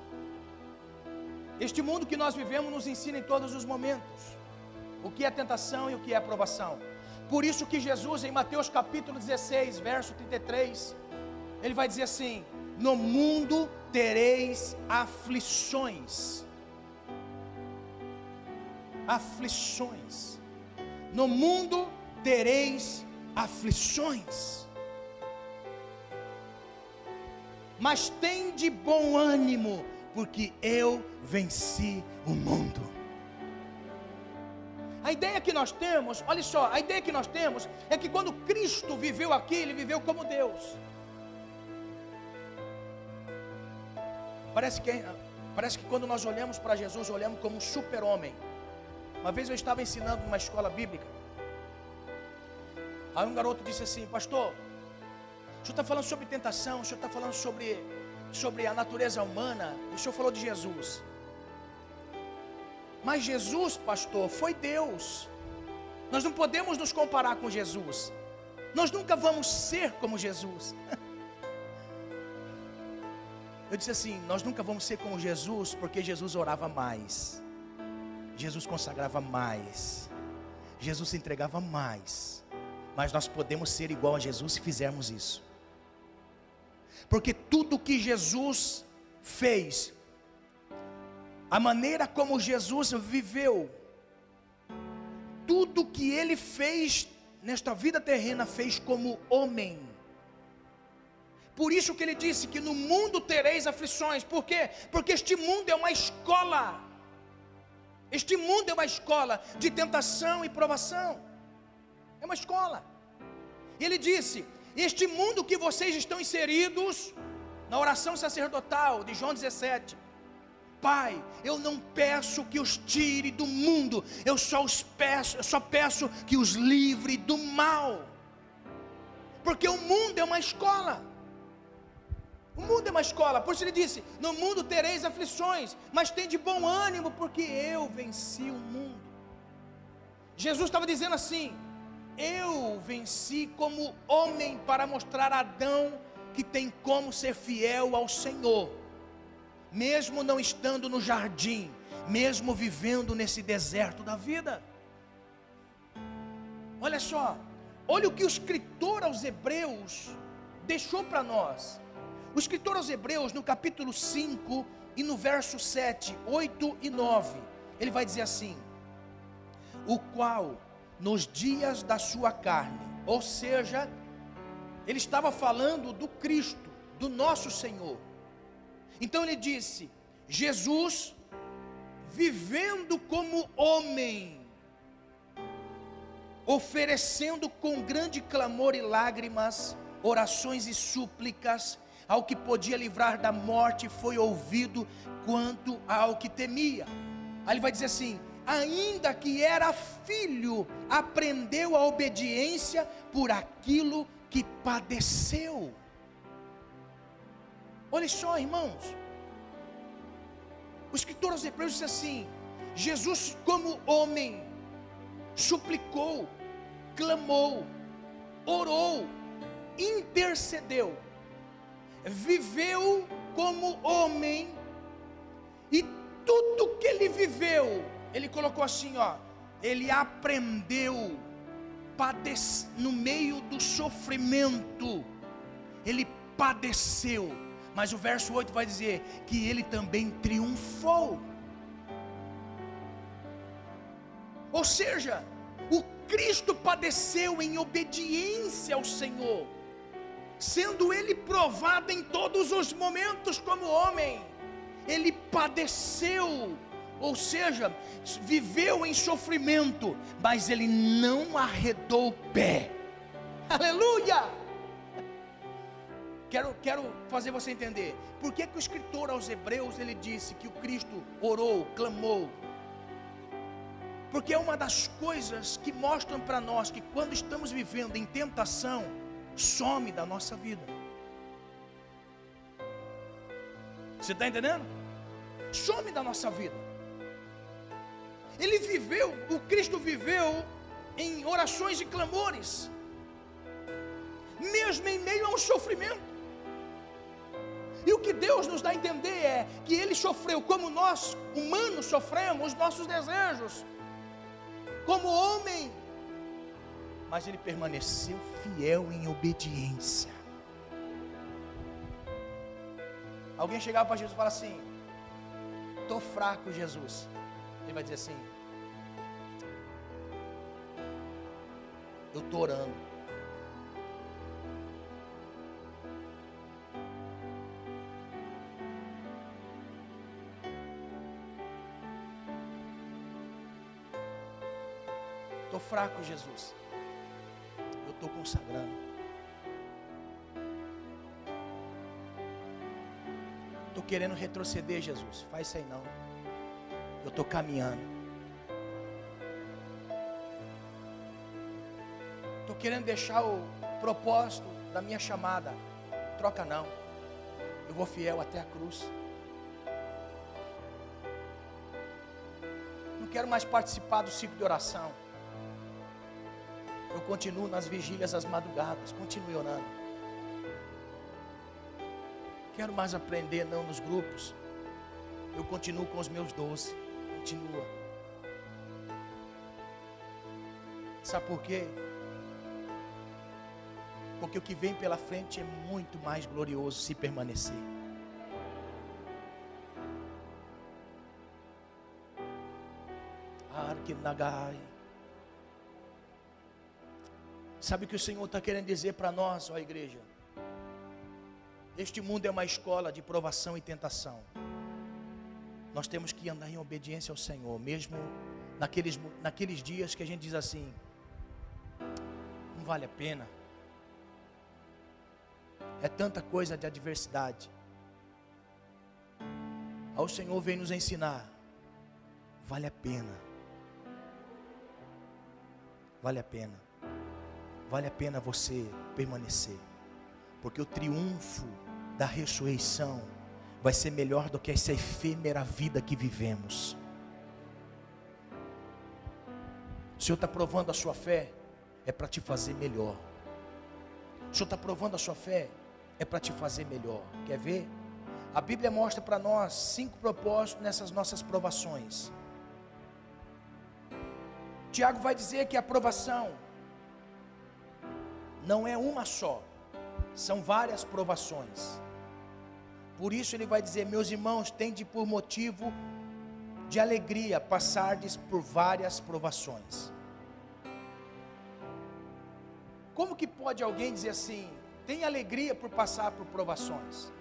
Este mundo que nós vivemos nos ensina em todos os momentos o que é tentação e o que é provação. Por isso que Jesus, em Mateus capítulo 16, verso 33, ele vai dizer assim: No mundo tereis aflições. Aflições. No mundo tereis aflições. Mas tem de bom ânimo, porque eu venci o mundo. A ideia que nós temos, olha só, a ideia que nós temos é que quando Cristo viveu aqui, ele viveu como Deus. Parece que, parece que quando nós olhamos para Jesus, olhamos como um super-homem. Uma vez eu estava ensinando numa escola bíblica. Aí um garoto disse assim: Pastor, o senhor está falando sobre tentação, o senhor está falando sobre, sobre a natureza humana, o senhor falou de Jesus. Mas Jesus, pastor, foi Deus. Nós não podemos nos comparar com Jesus. Nós nunca vamos ser como Jesus. [laughs] Eu disse assim: nós nunca vamos ser como Jesus, porque Jesus orava mais, Jesus consagrava mais, Jesus se entregava mais, mas nós podemos ser igual a Jesus se fizermos isso, porque tudo que Jesus fez, a maneira como Jesus viveu, tudo que ele fez nesta vida terrena, fez como homem. Por isso que ele disse que no mundo tereis aflições. Por quê? Porque este mundo é uma escola. Este mundo é uma escola de tentação e provação. É uma escola. Ele disse: Este mundo que vocês estão inseridos, na oração sacerdotal de João 17, Pai, eu não peço que os tire do mundo, eu só os peço, eu só peço que os livre do mal. Porque o mundo é uma escola. O mundo é uma escola, por isso ele disse: No mundo tereis aflições, mas tem de bom ânimo, porque eu venci o mundo. Jesus estava dizendo assim: Eu venci como homem para mostrar a Adão que tem como ser fiel ao Senhor, mesmo não estando no jardim, mesmo vivendo nesse deserto da vida. Olha só, olha o que o escritor aos Hebreus deixou para nós. O escritor aos Hebreus, no capítulo 5 e no verso 7, 8 e 9, ele vai dizer assim: O qual nos dias da sua carne, ou seja, ele estava falando do Cristo, do nosso Senhor. Então ele disse: Jesus, vivendo como homem, oferecendo com grande clamor e lágrimas, orações e súplicas, ao que podia livrar da morte foi ouvido quanto ao que temia. Aí ele vai dizer assim: ainda que era filho, aprendeu a obediência por aquilo que padeceu. Olha só, irmãos. O escritor aos Hebreus disse assim: Jesus, como homem, suplicou, clamou, orou, intercedeu viveu como homem, e tudo que ele viveu, ele colocou assim, ó, ele aprendeu no meio do sofrimento, ele padeceu, mas o verso 8 vai dizer que ele também triunfou. Ou seja, o Cristo padeceu em obediência ao Senhor sendo ele provado em todos os momentos como homem, ele padeceu, ou seja, viveu em sofrimento, mas ele não arredou o pé. [laughs] Aleluia! Quero, quero fazer você entender. Por que, que o escritor aos Hebreus ele disse que o Cristo orou, clamou? Porque é uma das coisas que mostram para nós que quando estamos vivendo em tentação, some da nossa vida. Você está entendendo? Some da nossa vida. Ele viveu, o Cristo viveu em orações e clamores, mesmo em meio a um sofrimento. E o que Deus nos dá a entender é que Ele sofreu como nós, humanos, sofremos os nossos desejos, como homem mas ele permaneceu fiel em obediência. Alguém chegava para Jesus e falava assim: Estou fraco, Jesus. Ele vai dizer assim: Eu estou orando. Estou fraco, Jesus estou consagrando. Estou querendo retroceder, Jesus. Faz isso aí não. Eu estou caminhando. Estou querendo deixar o propósito da minha chamada. Troca não. Eu vou fiel até a cruz. Não quero mais participar do ciclo de oração. Eu continuo nas vigílias às madrugadas, continue orando. Quero mais aprender não nos grupos. Eu continuo com os meus doces. Continua. Sabe por quê? Porque o que vem pela frente é muito mais glorioso se permanecer. Arkenagai. Sabe o que o Senhor está querendo dizer para nós, ó igreja? Este mundo é uma escola de provação e tentação. Nós temos que andar em obediência ao Senhor, mesmo naqueles, naqueles dias que a gente diz assim: não vale a pena. É tanta coisa de adversidade. Ao Senhor vem nos ensinar: vale a pena. Vale a pena vale a pena você permanecer, porque o triunfo da ressurreição vai ser melhor do que essa efêmera vida que vivemos. O Senhor está provando a sua fé, é para te fazer melhor. O Senhor está provando a sua fé, é para te fazer melhor. Quer ver? A Bíblia mostra para nós cinco propósitos nessas nossas provações. Tiago vai dizer que a provação não é uma só, são várias provações. Por isso ele vai dizer: Meus irmãos, tende por motivo de alegria passardes por várias provações. Como que pode alguém dizer assim, tem alegria por passar por provações?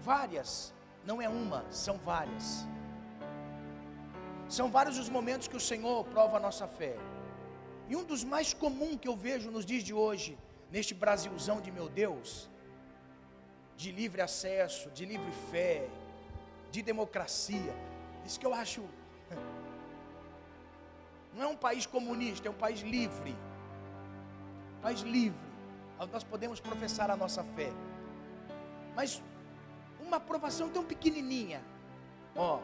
Várias, não é uma, são várias. São vários os momentos que o Senhor prova a nossa fé. E um dos mais comuns que eu vejo nos dias de hoje, neste Brasilzão de meu Deus, de livre acesso, de livre fé, de democracia. Isso que eu acho. [laughs] Não é um país comunista, é um país livre. país livre. Nós podemos professar a nossa fé. Mas uma aprovação tão pequenininha, ó,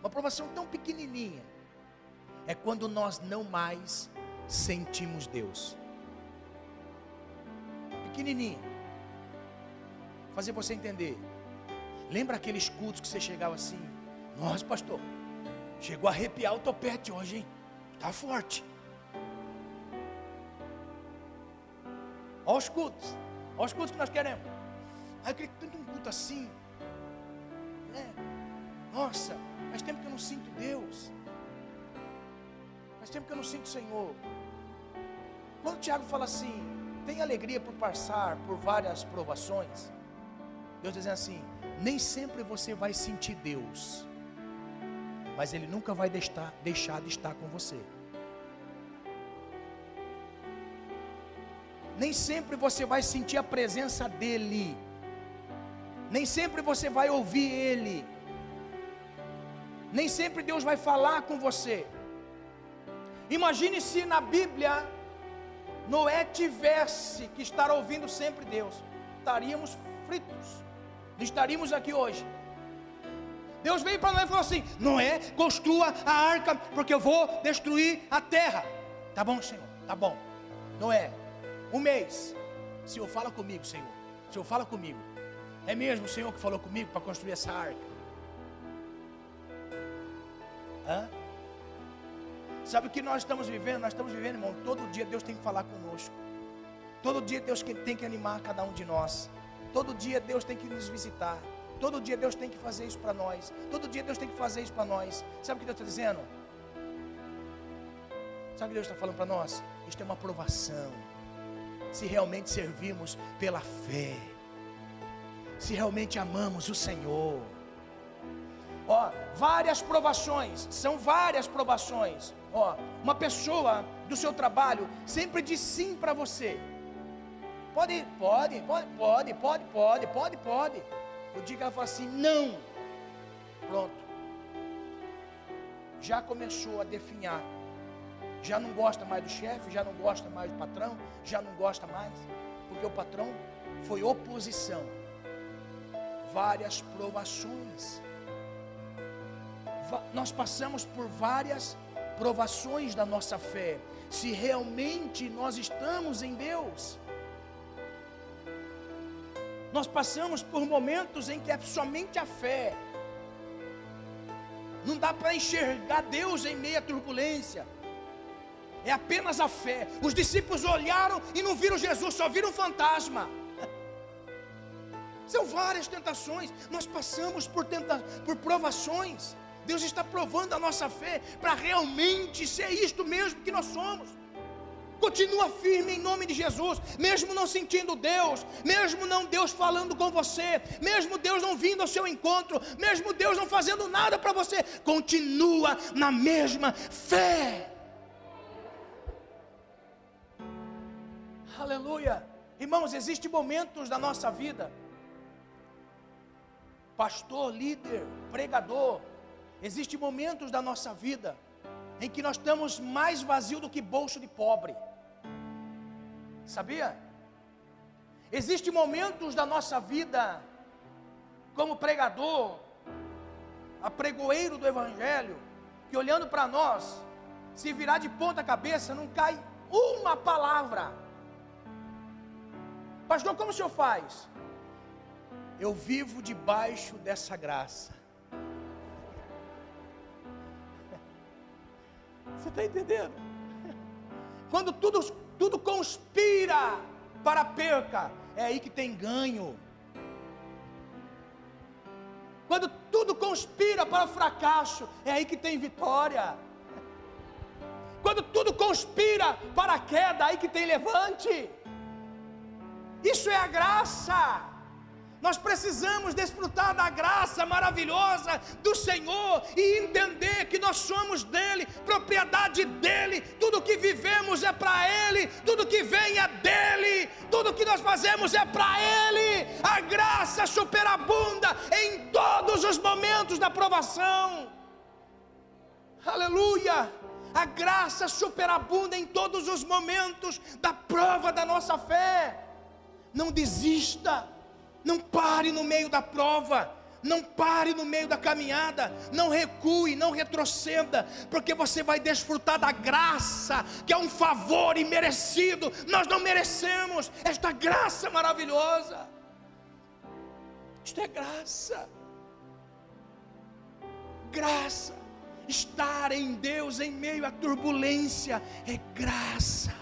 uma aprovação tão pequenininha, é quando nós não mais sentimos Deus. Pequenininha fazer você entender. Lembra aqueles cultos que você chegava assim? Nossa, pastor, chegou a arrepiar o topete hoje, hein? Tá forte. Olha os cultos. Olha os cultos que nós queremos. Aí eu queria tanto um culto assim. É. Nossa, faz tempo que eu não sinto Deus. Faz tempo que eu não sinto o Senhor. Quando Tiago fala assim, tem alegria por passar por várias provações. Deus dizendo assim: nem sempre você vai sentir Deus, mas Ele nunca vai deixar, deixar de estar com você. Nem sempre você vai sentir a presença dEle, nem sempre você vai ouvir Ele, nem sempre Deus vai falar com você. Imagine se na Bíblia Noé tivesse que estar ouvindo sempre Deus, estaríamos fritos estaríamos aqui hoje. Deus veio para nós e falou assim: Noé, construa a arca, porque eu vou destruir a terra. Tá bom, Senhor, tá bom. Noé, um mês. Senhor, fala comigo, Senhor. Senhor, fala comigo. É mesmo o Senhor que falou comigo para construir essa arca? Hã? Sabe o que nós estamos vivendo? Nós estamos vivendo, irmão. Todo dia Deus tem que falar conosco. Todo dia Deus tem que animar cada um de nós. Todo dia Deus tem que nos visitar. Todo dia Deus tem que fazer isso para nós. Todo dia Deus tem que fazer isso para nós. Sabe o que Deus está dizendo? Sabe o que Deus está falando para nós? Isto é uma provação. Se realmente servimos pela fé. Se realmente amamos o Senhor. Várias provações, são várias provações. Ó, uma pessoa do seu trabalho sempre diz sim para você. Pode, pode, pode, pode, pode, pode, pode, pode. O dia que ela fala assim, não. Pronto. Já começou a definhar. Já não gosta mais do chefe, já não gosta mais do patrão, já não gosta mais. Porque o patrão foi oposição. Várias provações. Nós passamos por várias provações da nossa fé. Se realmente nós estamos em Deus. Nós passamos por momentos em que é somente a fé. Não dá para enxergar Deus em meia turbulência. É apenas a fé. Os discípulos olharam e não viram Jesus, só viram fantasma. [laughs] São várias tentações. Nós passamos por, tenta por provações. Deus está provando a nossa fé para realmente ser isto mesmo que nós somos. Continua firme em nome de Jesus, mesmo não sentindo Deus, mesmo não Deus falando com você, mesmo Deus não vindo ao seu encontro, mesmo Deus não fazendo nada para você, continua na mesma fé. Aleluia. Irmãos, existem momentos da nossa vida, pastor, líder, pregador, existem momentos da nossa vida em que nós estamos mais vazio do que bolso de pobre. Sabia? Existem momentos da nossa vida, como pregador, apregoeiro do Evangelho, que olhando para nós, se virar de ponta cabeça, não cai uma palavra. Pastor, como o senhor faz? Eu vivo debaixo dessa graça. Você está entendendo? Quando tudo, tudo conspira para a perca, é aí que tem ganho. Quando tudo conspira para o fracasso, é aí que tem vitória. Quando tudo conspira para a queda, é aí que tem levante. Isso é a graça. Nós precisamos desfrutar da graça maravilhosa do Senhor e entender que nós somos dele, propriedade dele, tudo que vivemos é para ele, tudo que vem é dele, tudo que nós fazemos é para ele. A graça superabunda em todos os momentos da provação. Aleluia! A graça superabunda em todos os momentos da prova da nossa fé. Não desista não pare no meio da prova. Não pare no meio da caminhada, não recue, não retroceda, porque você vai desfrutar da graça, que é um favor imerecido. Nós não merecemos esta graça maravilhosa. Isto é graça. Graça. Estar em Deus em meio à turbulência é graça.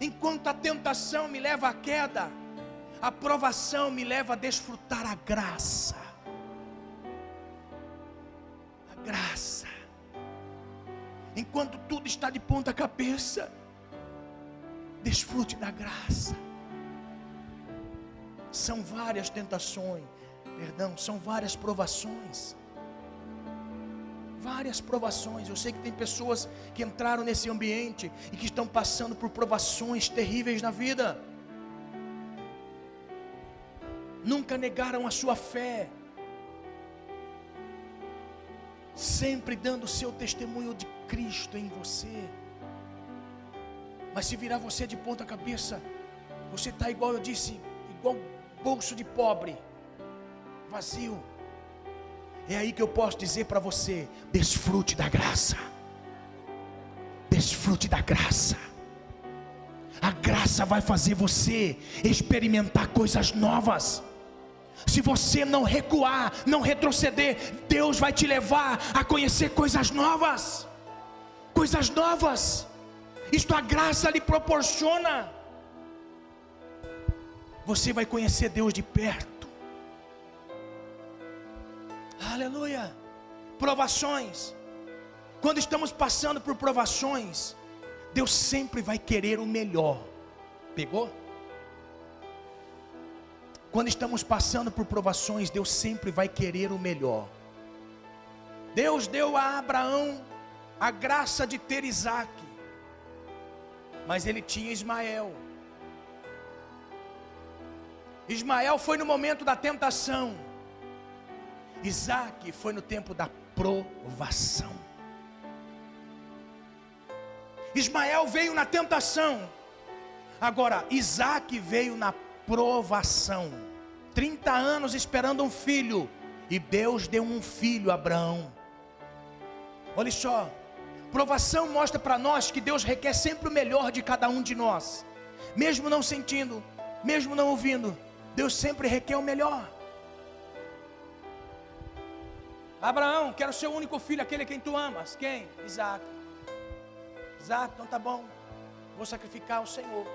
Enquanto a tentação me leva à queda, a provação me leva a desfrutar a graça. A graça. Enquanto tudo está de ponta cabeça, desfrute da graça. São várias tentações, perdão, são várias provações várias provações. Eu sei que tem pessoas que entraram nesse ambiente e que estão passando por provações terríveis na vida. Nunca negaram a sua fé, sempre dando o seu testemunho de Cristo em você. Mas se virar você de ponta cabeça, você está igual eu disse, igual bolso de pobre, vazio é aí que eu posso dizer para você: desfrute da graça. Desfrute da graça. A graça vai fazer você experimentar coisas novas. Se você não recuar, não retroceder, Deus vai te levar a conhecer coisas novas. Coisas novas. Isto a graça lhe proporciona. Você vai conhecer Deus de perto. Aleluia. Provações. Quando estamos passando por provações, Deus sempre vai querer o melhor. Pegou? Quando estamos passando por provações, Deus sempre vai querer o melhor. Deus deu a Abraão a graça de ter Isaac, mas ele tinha Ismael. Ismael foi no momento da tentação, Isaac foi no tempo da provação. Ismael veio na tentação. Agora, Isaac veio na provação. 30 anos esperando um filho. E Deus deu um filho a Abraão. Olha só. Provação mostra para nós que Deus requer sempre o melhor de cada um de nós. Mesmo não sentindo, mesmo não ouvindo, Deus sempre requer o melhor. Abraão, quero ser o único filho, aquele a quem tu amas. Quem? Isaac. Isaac, então tá bom. Vou sacrificar ao Senhor.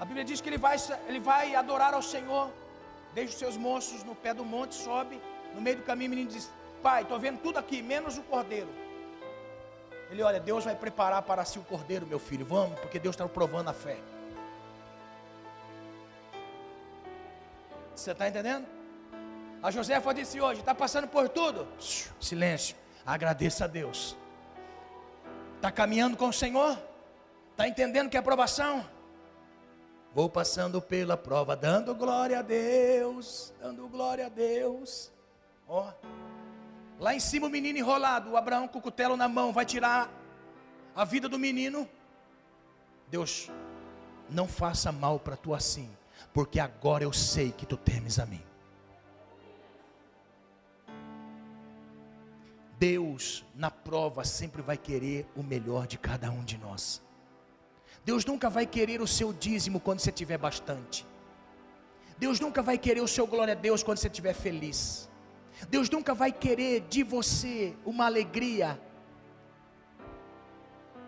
A Bíblia diz que ele vai, ele vai adorar ao Senhor. Deixa os seus moços no pé do monte, sobe. No meio do caminho, o menino diz: Pai, estou vendo tudo aqui, menos o cordeiro. Ele olha, Deus vai preparar para si o cordeiro, meu filho. Vamos, porque Deus está provando a fé. Você está entendendo? A Josefa disse hoje: está passando por tudo. Silêncio. Agradeça a Deus. Está caminhando com o Senhor? Está entendendo que é aprovação? Vou passando pela prova, dando glória a Deus, dando glória a Deus. Ó, lá em cima o menino enrolado, o Abraão com o cutelo na mão, vai tirar a vida do menino. Deus não faça mal para tu assim, porque agora eu sei que tu temes a mim. Deus, na prova, sempre vai querer o melhor de cada um de nós. Deus nunca vai querer o seu dízimo quando você tiver bastante. Deus nunca vai querer o seu glória a Deus quando você estiver feliz. Deus nunca vai querer de você uma alegria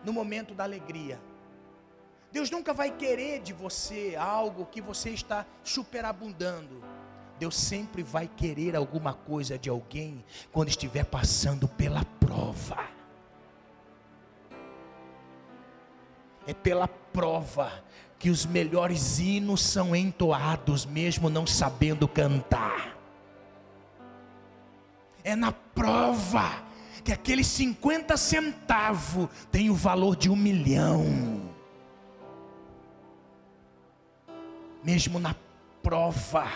no momento da alegria. Deus nunca vai querer de você algo que você está superabundando. Deus sempre vai querer alguma coisa de alguém quando estiver passando pela prova. É pela prova que os melhores hinos são entoados, mesmo não sabendo cantar. É na prova que aquele 50 centavos tem o valor de um milhão. Mesmo na prova,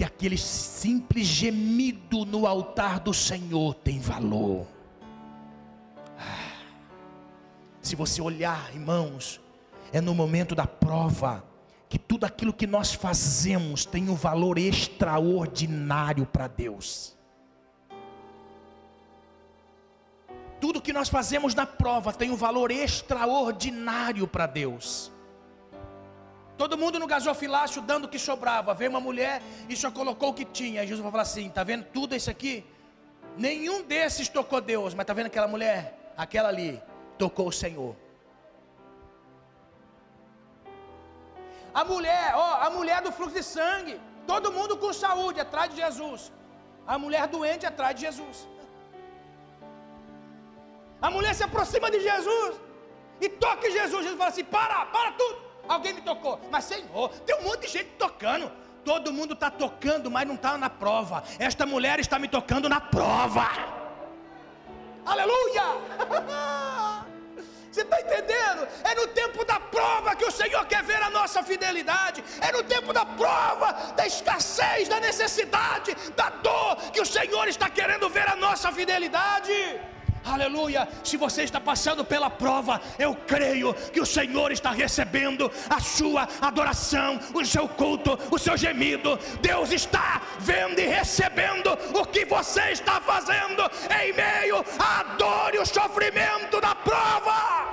que aquele simples gemido no altar do Senhor tem valor. Ah, se você olhar, irmãos, é no momento da prova que tudo aquilo que nós fazemos tem um valor extraordinário para Deus. Tudo que nós fazemos na prova tem um valor extraordinário para Deus. Todo mundo no gasofilácio dando o que sobrava. Veio uma mulher e só colocou o que tinha. Jesus vai falar assim: está vendo tudo isso aqui? Nenhum desses tocou Deus, mas está vendo aquela mulher? Aquela ali tocou o Senhor. A mulher, ó, a mulher do fluxo de sangue. Todo mundo com saúde atrás de Jesus. A mulher doente atrás de Jesus. A mulher se aproxima de Jesus e toca Jesus. Jesus fala assim: para, para tudo alguém me tocou. Mas Senhor, tem um monte de gente tocando. Todo mundo está tocando, mas não está na prova. Esta mulher está me tocando na prova. Aleluia! [laughs] Você está entendendo? É no tempo da prova que o Senhor quer ver a nossa fidelidade. É no tempo da prova, da escassez, da necessidade, da dor, que o Senhor está querendo ver a nossa fidelidade. Aleluia. Se você está passando pela prova, eu creio que o Senhor está recebendo a sua adoração, o seu culto, o seu gemido. Deus está vendo e recebendo o que você está fazendo em meio à dor e o sofrimento da prova.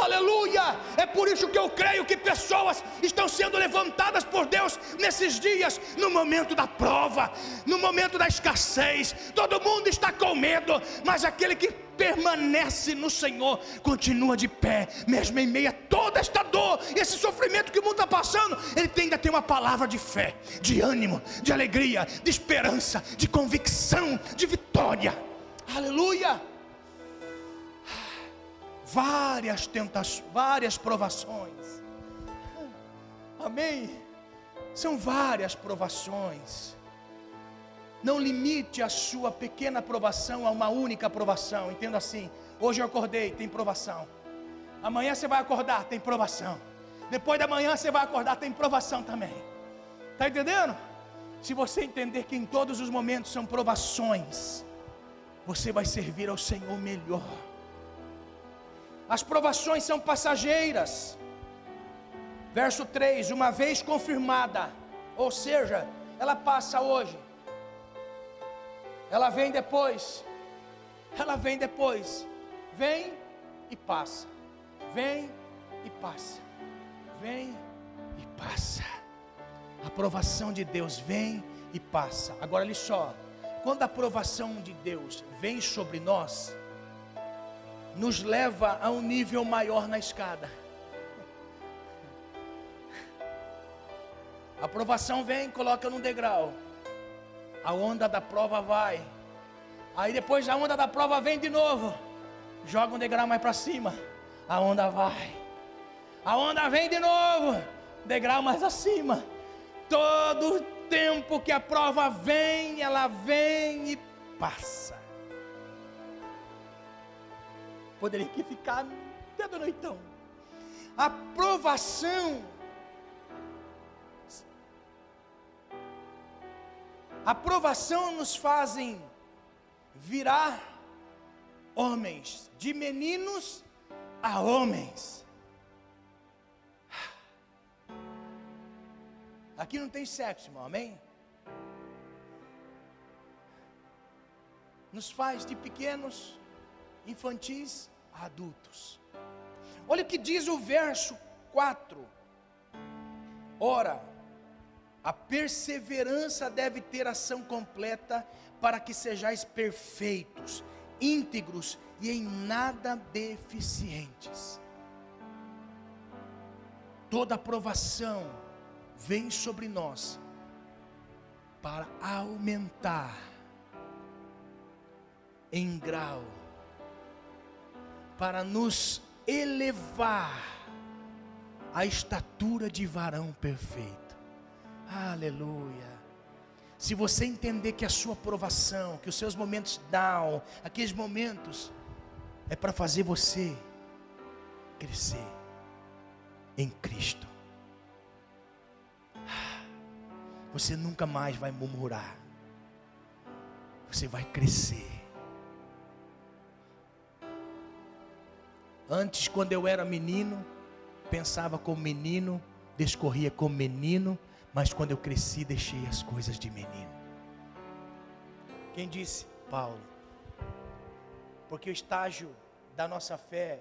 Aleluia! É por isso que eu creio que pessoas estão sendo levantadas por Deus nesses dias, no momento da prova, no momento da escassez. Todo mundo está com medo, mas aquele que permanece no Senhor continua de pé, mesmo em meio a toda esta dor, esse sofrimento que o mundo está passando. Ele tem, ainda tem uma palavra de fé, de ânimo, de alegria, de esperança, de convicção, de vitória. Aleluia! Várias tentações, várias provações. Amém? São várias provações. Não limite a sua pequena provação a uma única provação. Entenda assim: hoje eu acordei, tem provação. Amanhã você vai acordar, tem provação. Depois da manhã você vai acordar, tem provação também. Está entendendo? Se você entender que em todos os momentos são provações, você vai servir ao Senhor melhor. As provações são passageiras. Verso 3: Uma vez confirmada, ou seja, ela passa hoje, ela vem depois, ela vem depois, vem e passa, vem e passa, vem e passa. A aprovação de Deus vem e passa. Agora, olha só: quando a aprovação de Deus vem sobre nós, nos leva a um nível maior na escada. A aprovação vem, coloca num degrau. A onda da prova vai. Aí depois a onda da prova vem de novo. Joga um degrau mais para cima. A onda vai. A onda vem de novo. Degrau mais acima. Todo tempo que a prova vem, ela vem e passa Poderia aqui ficar até da noitão. Então. A provação. A provação nos fazem virar homens, de meninos a homens. Aqui não tem sexo, irmão, amém? Nos faz de pequenos infantis a adultos. Olha o que diz o verso 4. Ora, a perseverança deve ter ação completa para que sejais perfeitos, íntegros e em nada deficientes. Toda aprovação vem sobre nós para aumentar em grau, para nos elevar à estatura de varão perfeito. Aleluia. Se você entender que a sua aprovação, que os seus momentos down, aqueles momentos, é para fazer você crescer em Cristo. Você nunca mais vai murmurar. Você vai crescer. Antes, quando eu era menino, pensava como menino, discorria como menino, mas quando eu cresci, deixei as coisas de menino. Quem disse? Paulo. Porque o estágio da nossa fé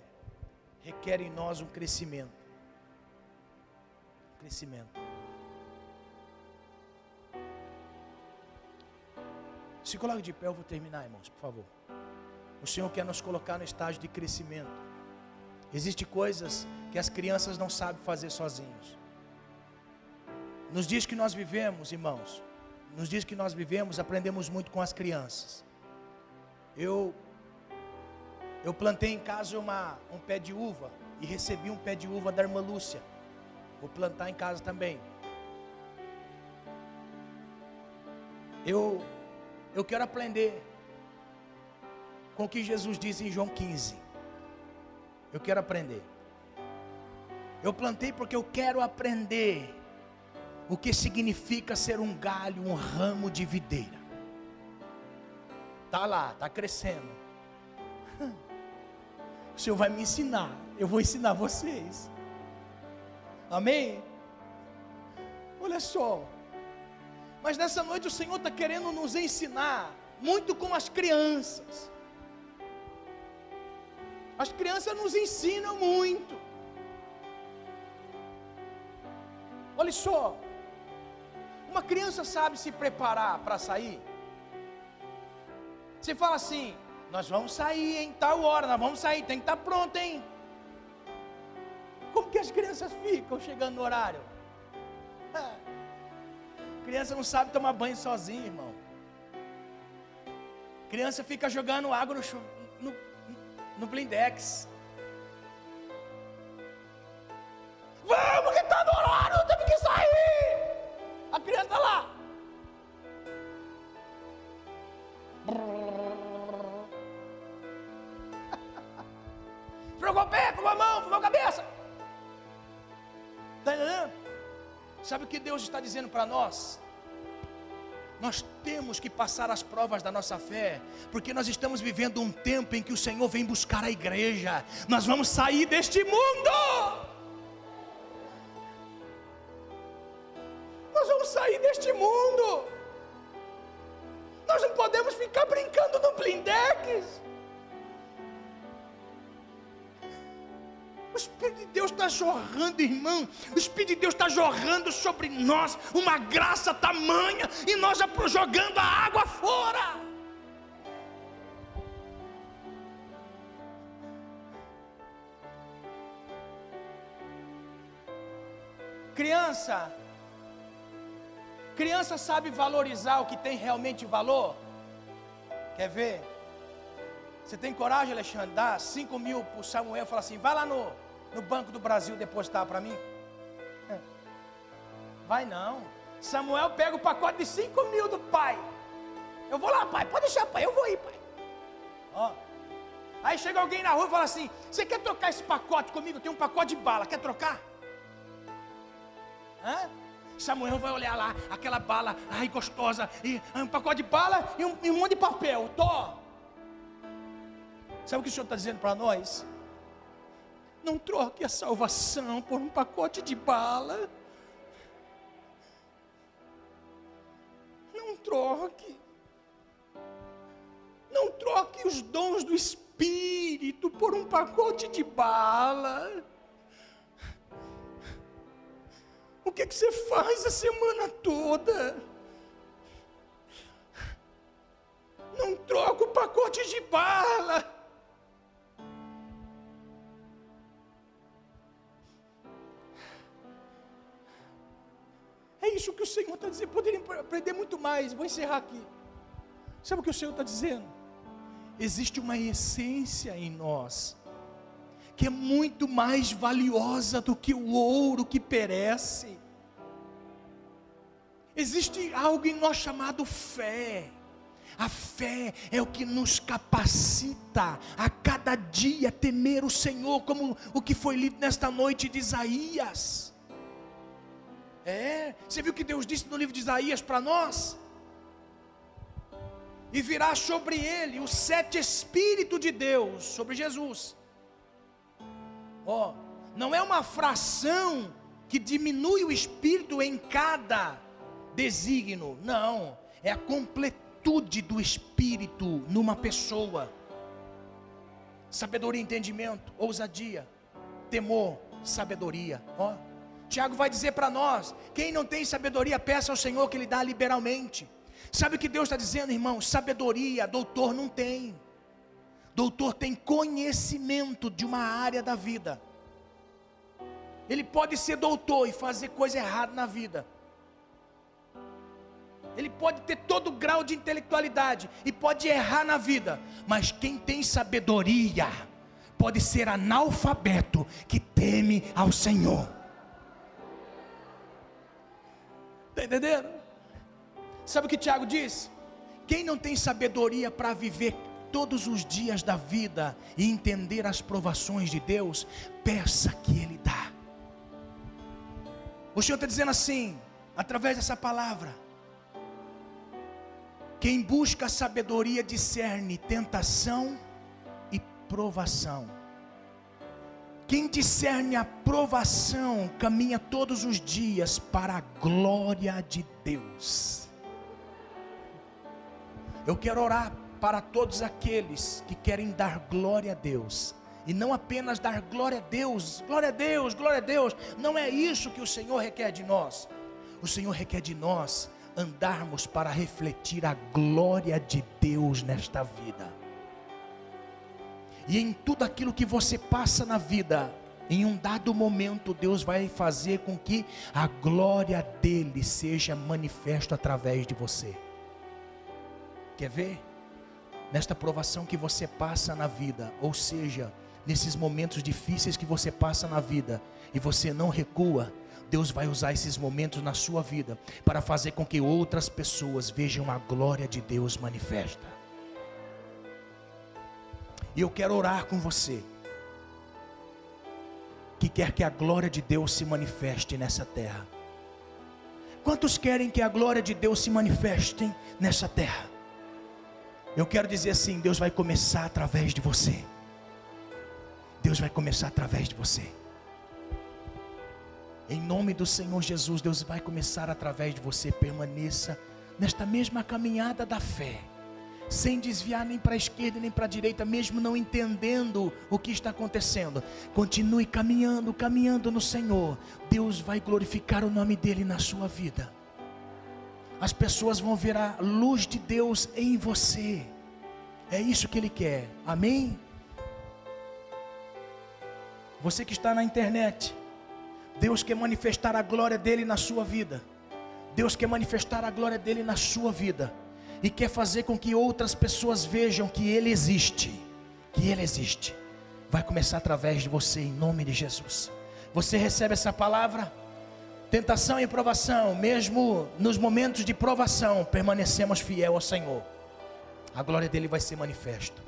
requer em nós um crescimento. Crescimento. Se coloque de pé, eu vou terminar, irmãos, por favor. O Senhor quer nos colocar no estágio de crescimento. Existem coisas que as crianças não sabem fazer sozinhos. Nos dias que nós vivemos, irmãos, nos dias que nós vivemos, aprendemos muito com as crianças. Eu eu plantei em casa uma, um pé de uva e recebi um pé de uva da irmã Lúcia. Vou plantar em casa também. Eu eu quero aprender com o que Jesus diz em João 15. Eu quero aprender. Eu plantei porque eu quero aprender o que significa ser um galho, um ramo de videira. Tá lá, tá crescendo. [laughs] O Senhor vai me ensinar, eu vou ensinar vocês. Amém? Olha só, mas nessa noite o Senhor está querendo nos ensinar, muito com as crianças. As crianças nos ensinam muito. Olha só, uma criança sabe se preparar para sair. Você fala assim: nós vamos sair em tal hora, nós vamos sair, tem que estar tá pronto, hein? Como que as crianças ficam chegando no horário? [laughs] Criança não sabe tomar banho sozinha, irmão. Criança fica jogando água no, no, no blindex. Vamos que está no horário, teve que sair. A criança está lá. [laughs] Frogou o pé, frogou a mão, frogou a cabeça. Está entendendo? Sabe o que Deus está dizendo para nós? Nós temos que passar as provas da nossa fé, porque nós estamos vivendo um tempo em que o Senhor vem buscar a igreja. Nós vamos sair deste mundo. Jorrando, irmão. O Espírito de Deus está jorrando sobre nós uma graça tamanha e nós já jogando a água fora. Criança, criança sabe valorizar o que tem realmente valor. Quer ver? Você tem coragem, Alexandre? Dá 5 mil para o Samuel e fala assim: vai lá no, no Banco do Brasil depositar para mim? É. Vai não. Samuel pega o pacote de 5 mil do pai. Eu vou lá, pai. Pode deixar, pai. Eu vou ir, pai. Ó. Aí chega alguém na rua e fala assim: Você quer trocar esse pacote comigo? Tem um pacote de bala. Quer trocar? Hã? Samuel vai olhar lá, aquela bala, ai gostosa, e um pacote de bala e um, e um monte de papel. Tô. Sabe o que o Senhor está dizendo para nós? Não troque a salvação por um pacote de bala. troque. Não troque os dons do Espírito por um pacote de bala. O que, que você faz a semana toda? Não troca o pacote de bala. É isso que o Senhor está dizendo. Poderia aprender muito mais. Vou encerrar aqui. Sabe o que o Senhor está dizendo? Existe uma essência em nós que é muito mais valiosa do que o ouro que perece. Existe algo em nós chamado fé. A fé é o que nos capacita a cada dia temer o Senhor, como o que foi lido nesta noite de Isaías. É, você viu o que Deus disse no livro de Isaías para nós? E virá sobre ele os sete Espíritos de Deus, sobre Jesus. Ó, oh, não é uma fração que diminui o Espírito em cada desígnio, não, é a completude do Espírito numa pessoa. Sabedoria, entendimento, ousadia, temor, sabedoria, ó. Oh. Tiago vai dizer para nós: quem não tem sabedoria, peça ao Senhor que lhe dá liberalmente. Sabe o que Deus está dizendo, irmão? Sabedoria, doutor não tem. Doutor tem conhecimento de uma área da vida. Ele pode ser doutor e fazer coisa errada na vida. Ele pode ter todo grau de intelectualidade e pode errar na vida, mas quem tem sabedoria pode ser analfabeto que teme ao Senhor. Está entendendo? Sabe o que Tiago diz? Quem não tem sabedoria para viver todos os dias da vida e entender as provações de Deus, peça que Ele dá. O Senhor está dizendo assim, através dessa palavra: quem busca sabedoria discerne tentação e provação. Quem discerne a provação caminha todos os dias para a glória de Deus. Eu quero orar para todos aqueles que querem dar glória a Deus. E não apenas dar glória a Deus, glória a Deus, glória a Deus. Não é isso que o Senhor requer de nós. O Senhor requer de nós andarmos para refletir a glória de Deus nesta vida. E em tudo aquilo que você passa na vida, em um dado momento, Deus vai fazer com que a glória dele seja manifesto através de você. Quer ver? Nesta provação que você passa na vida, ou seja, nesses momentos difíceis que você passa na vida, e você não recua, Deus vai usar esses momentos na sua vida para fazer com que outras pessoas vejam a glória de Deus manifesta. E eu quero orar com você. Que quer que a glória de Deus se manifeste nessa terra. Quantos querem que a glória de Deus se manifeste nessa terra? Eu quero dizer assim: Deus vai começar através de você. Deus vai começar através de você. Em nome do Senhor Jesus, Deus vai começar através de você. Permaneça nesta mesma caminhada da fé sem desviar nem para a esquerda nem para a direita, mesmo não entendendo o que está acontecendo. Continue caminhando, caminhando no Senhor. Deus vai glorificar o nome dele na sua vida. As pessoas vão ver a luz de Deus em você. É isso que ele quer. Amém? Você que está na internet, Deus quer manifestar a glória dele na sua vida. Deus quer manifestar a glória dele na sua vida e quer fazer com que outras pessoas vejam que Ele existe, que Ele existe. Vai começar através de você, em nome de Jesus. Você recebe essa palavra? Tentação e provação, mesmo nos momentos de provação, permanecemos fiel ao Senhor. A glória dele vai ser manifesta.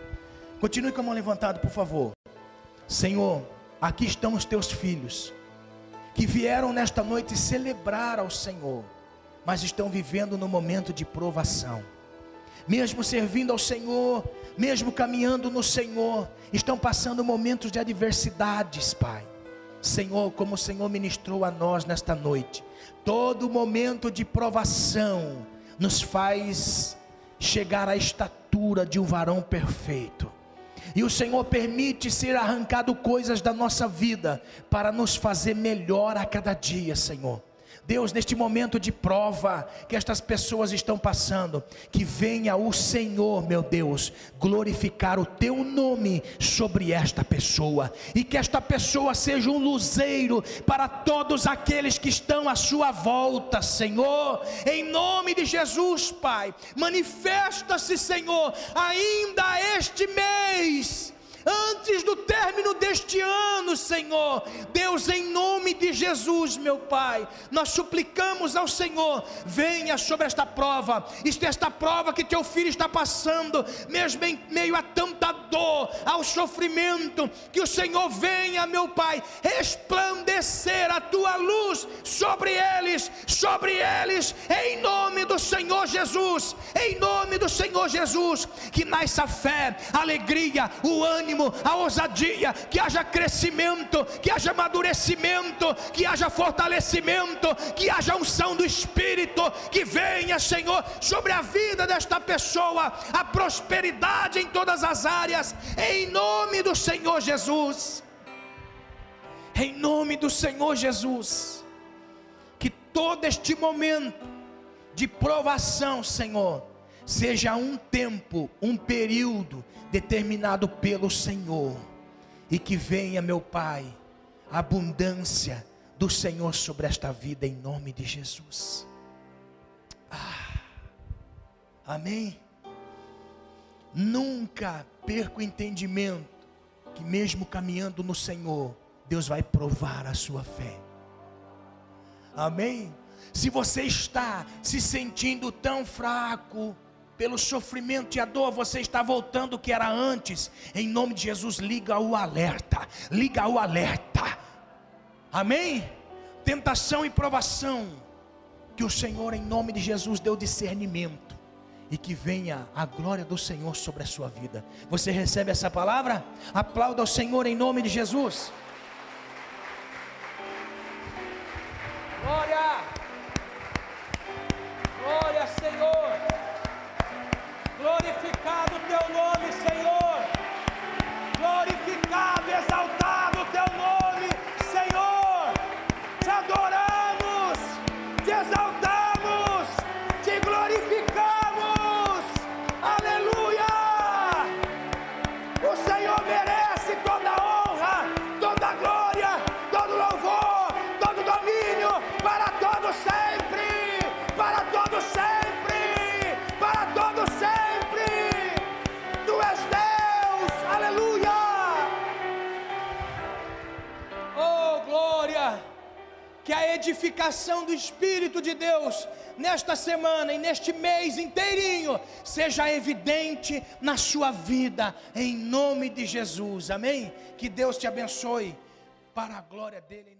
Continue com a mão levantada, por favor. Senhor, aqui estão os teus filhos que vieram nesta noite celebrar ao Senhor, mas estão vivendo no momento de provação mesmo servindo ao Senhor, mesmo caminhando no Senhor, estão passando momentos de adversidades, Pai. Senhor, como o Senhor ministrou a nós nesta noite, todo momento de provação nos faz chegar à estatura de um varão perfeito. E o Senhor permite ser arrancado coisas da nossa vida para nos fazer melhor a cada dia, Senhor. Deus, neste momento de prova que estas pessoas estão passando, que venha o Senhor, meu Deus, glorificar o teu nome sobre esta pessoa, e que esta pessoa seja um luzeiro para todos aqueles que estão à sua volta, Senhor, em nome de Jesus, Pai, manifesta-se, Senhor, ainda este mês antes do término deste ano, Senhor. Deus, em nome de Jesus, meu Pai, nós suplicamos ao Senhor, venha sobre esta prova, é esta prova que teu filho está passando, mesmo em meio a tanta dor, ao sofrimento, que o Senhor venha, meu Pai, resplandecer a tua luz sobre eles, sobre eles, em nome do Senhor Jesus, em nome do Senhor Jesus, que nasça fé, alegria, o ânimo ânimo, a ousadia, que haja crescimento, que haja amadurecimento, que haja fortalecimento, que haja unção do Espírito, que venha, Senhor, sobre a vida desta pessoa, a prosperidade em todas as áreas, em nome do Senhor Jesus. Em nome do Senhor Jesus, que todo este momento de provação, Senhor, seja um tempo, um período determinado pelo Senhor, e que venha, meu Pai, a abundância do Senhor sobre esta vida, em nome de Jesus. Ah, amém. Nunca perca o entendimento que, mesmo caminhando no Senhor, Deus vai provar a sua fé. Amém. Se você está se sentindo tão fraco, pelo sofrimento e a dor, você está voltando o que era antes. Em nome de Jesus, liga o alerta. Liga o alerta. Amém? Tentação e provação. Que o Senhor, em nome de Jesus, deu discernimento. E que venha a glória do Senhor sobre a sua vida. Você recebe essa palavra? Aplauda o Senhor em nome de Jesus. Glória! Glória, Senhor! Glorificado o teu nome, Senhor. A edificação do Espírito de Deus nesta semana e neste mês inteirinho seja evidente na sua vida, em nome de Jesus, amém? Que Deus te abençoe, para a glória dEle,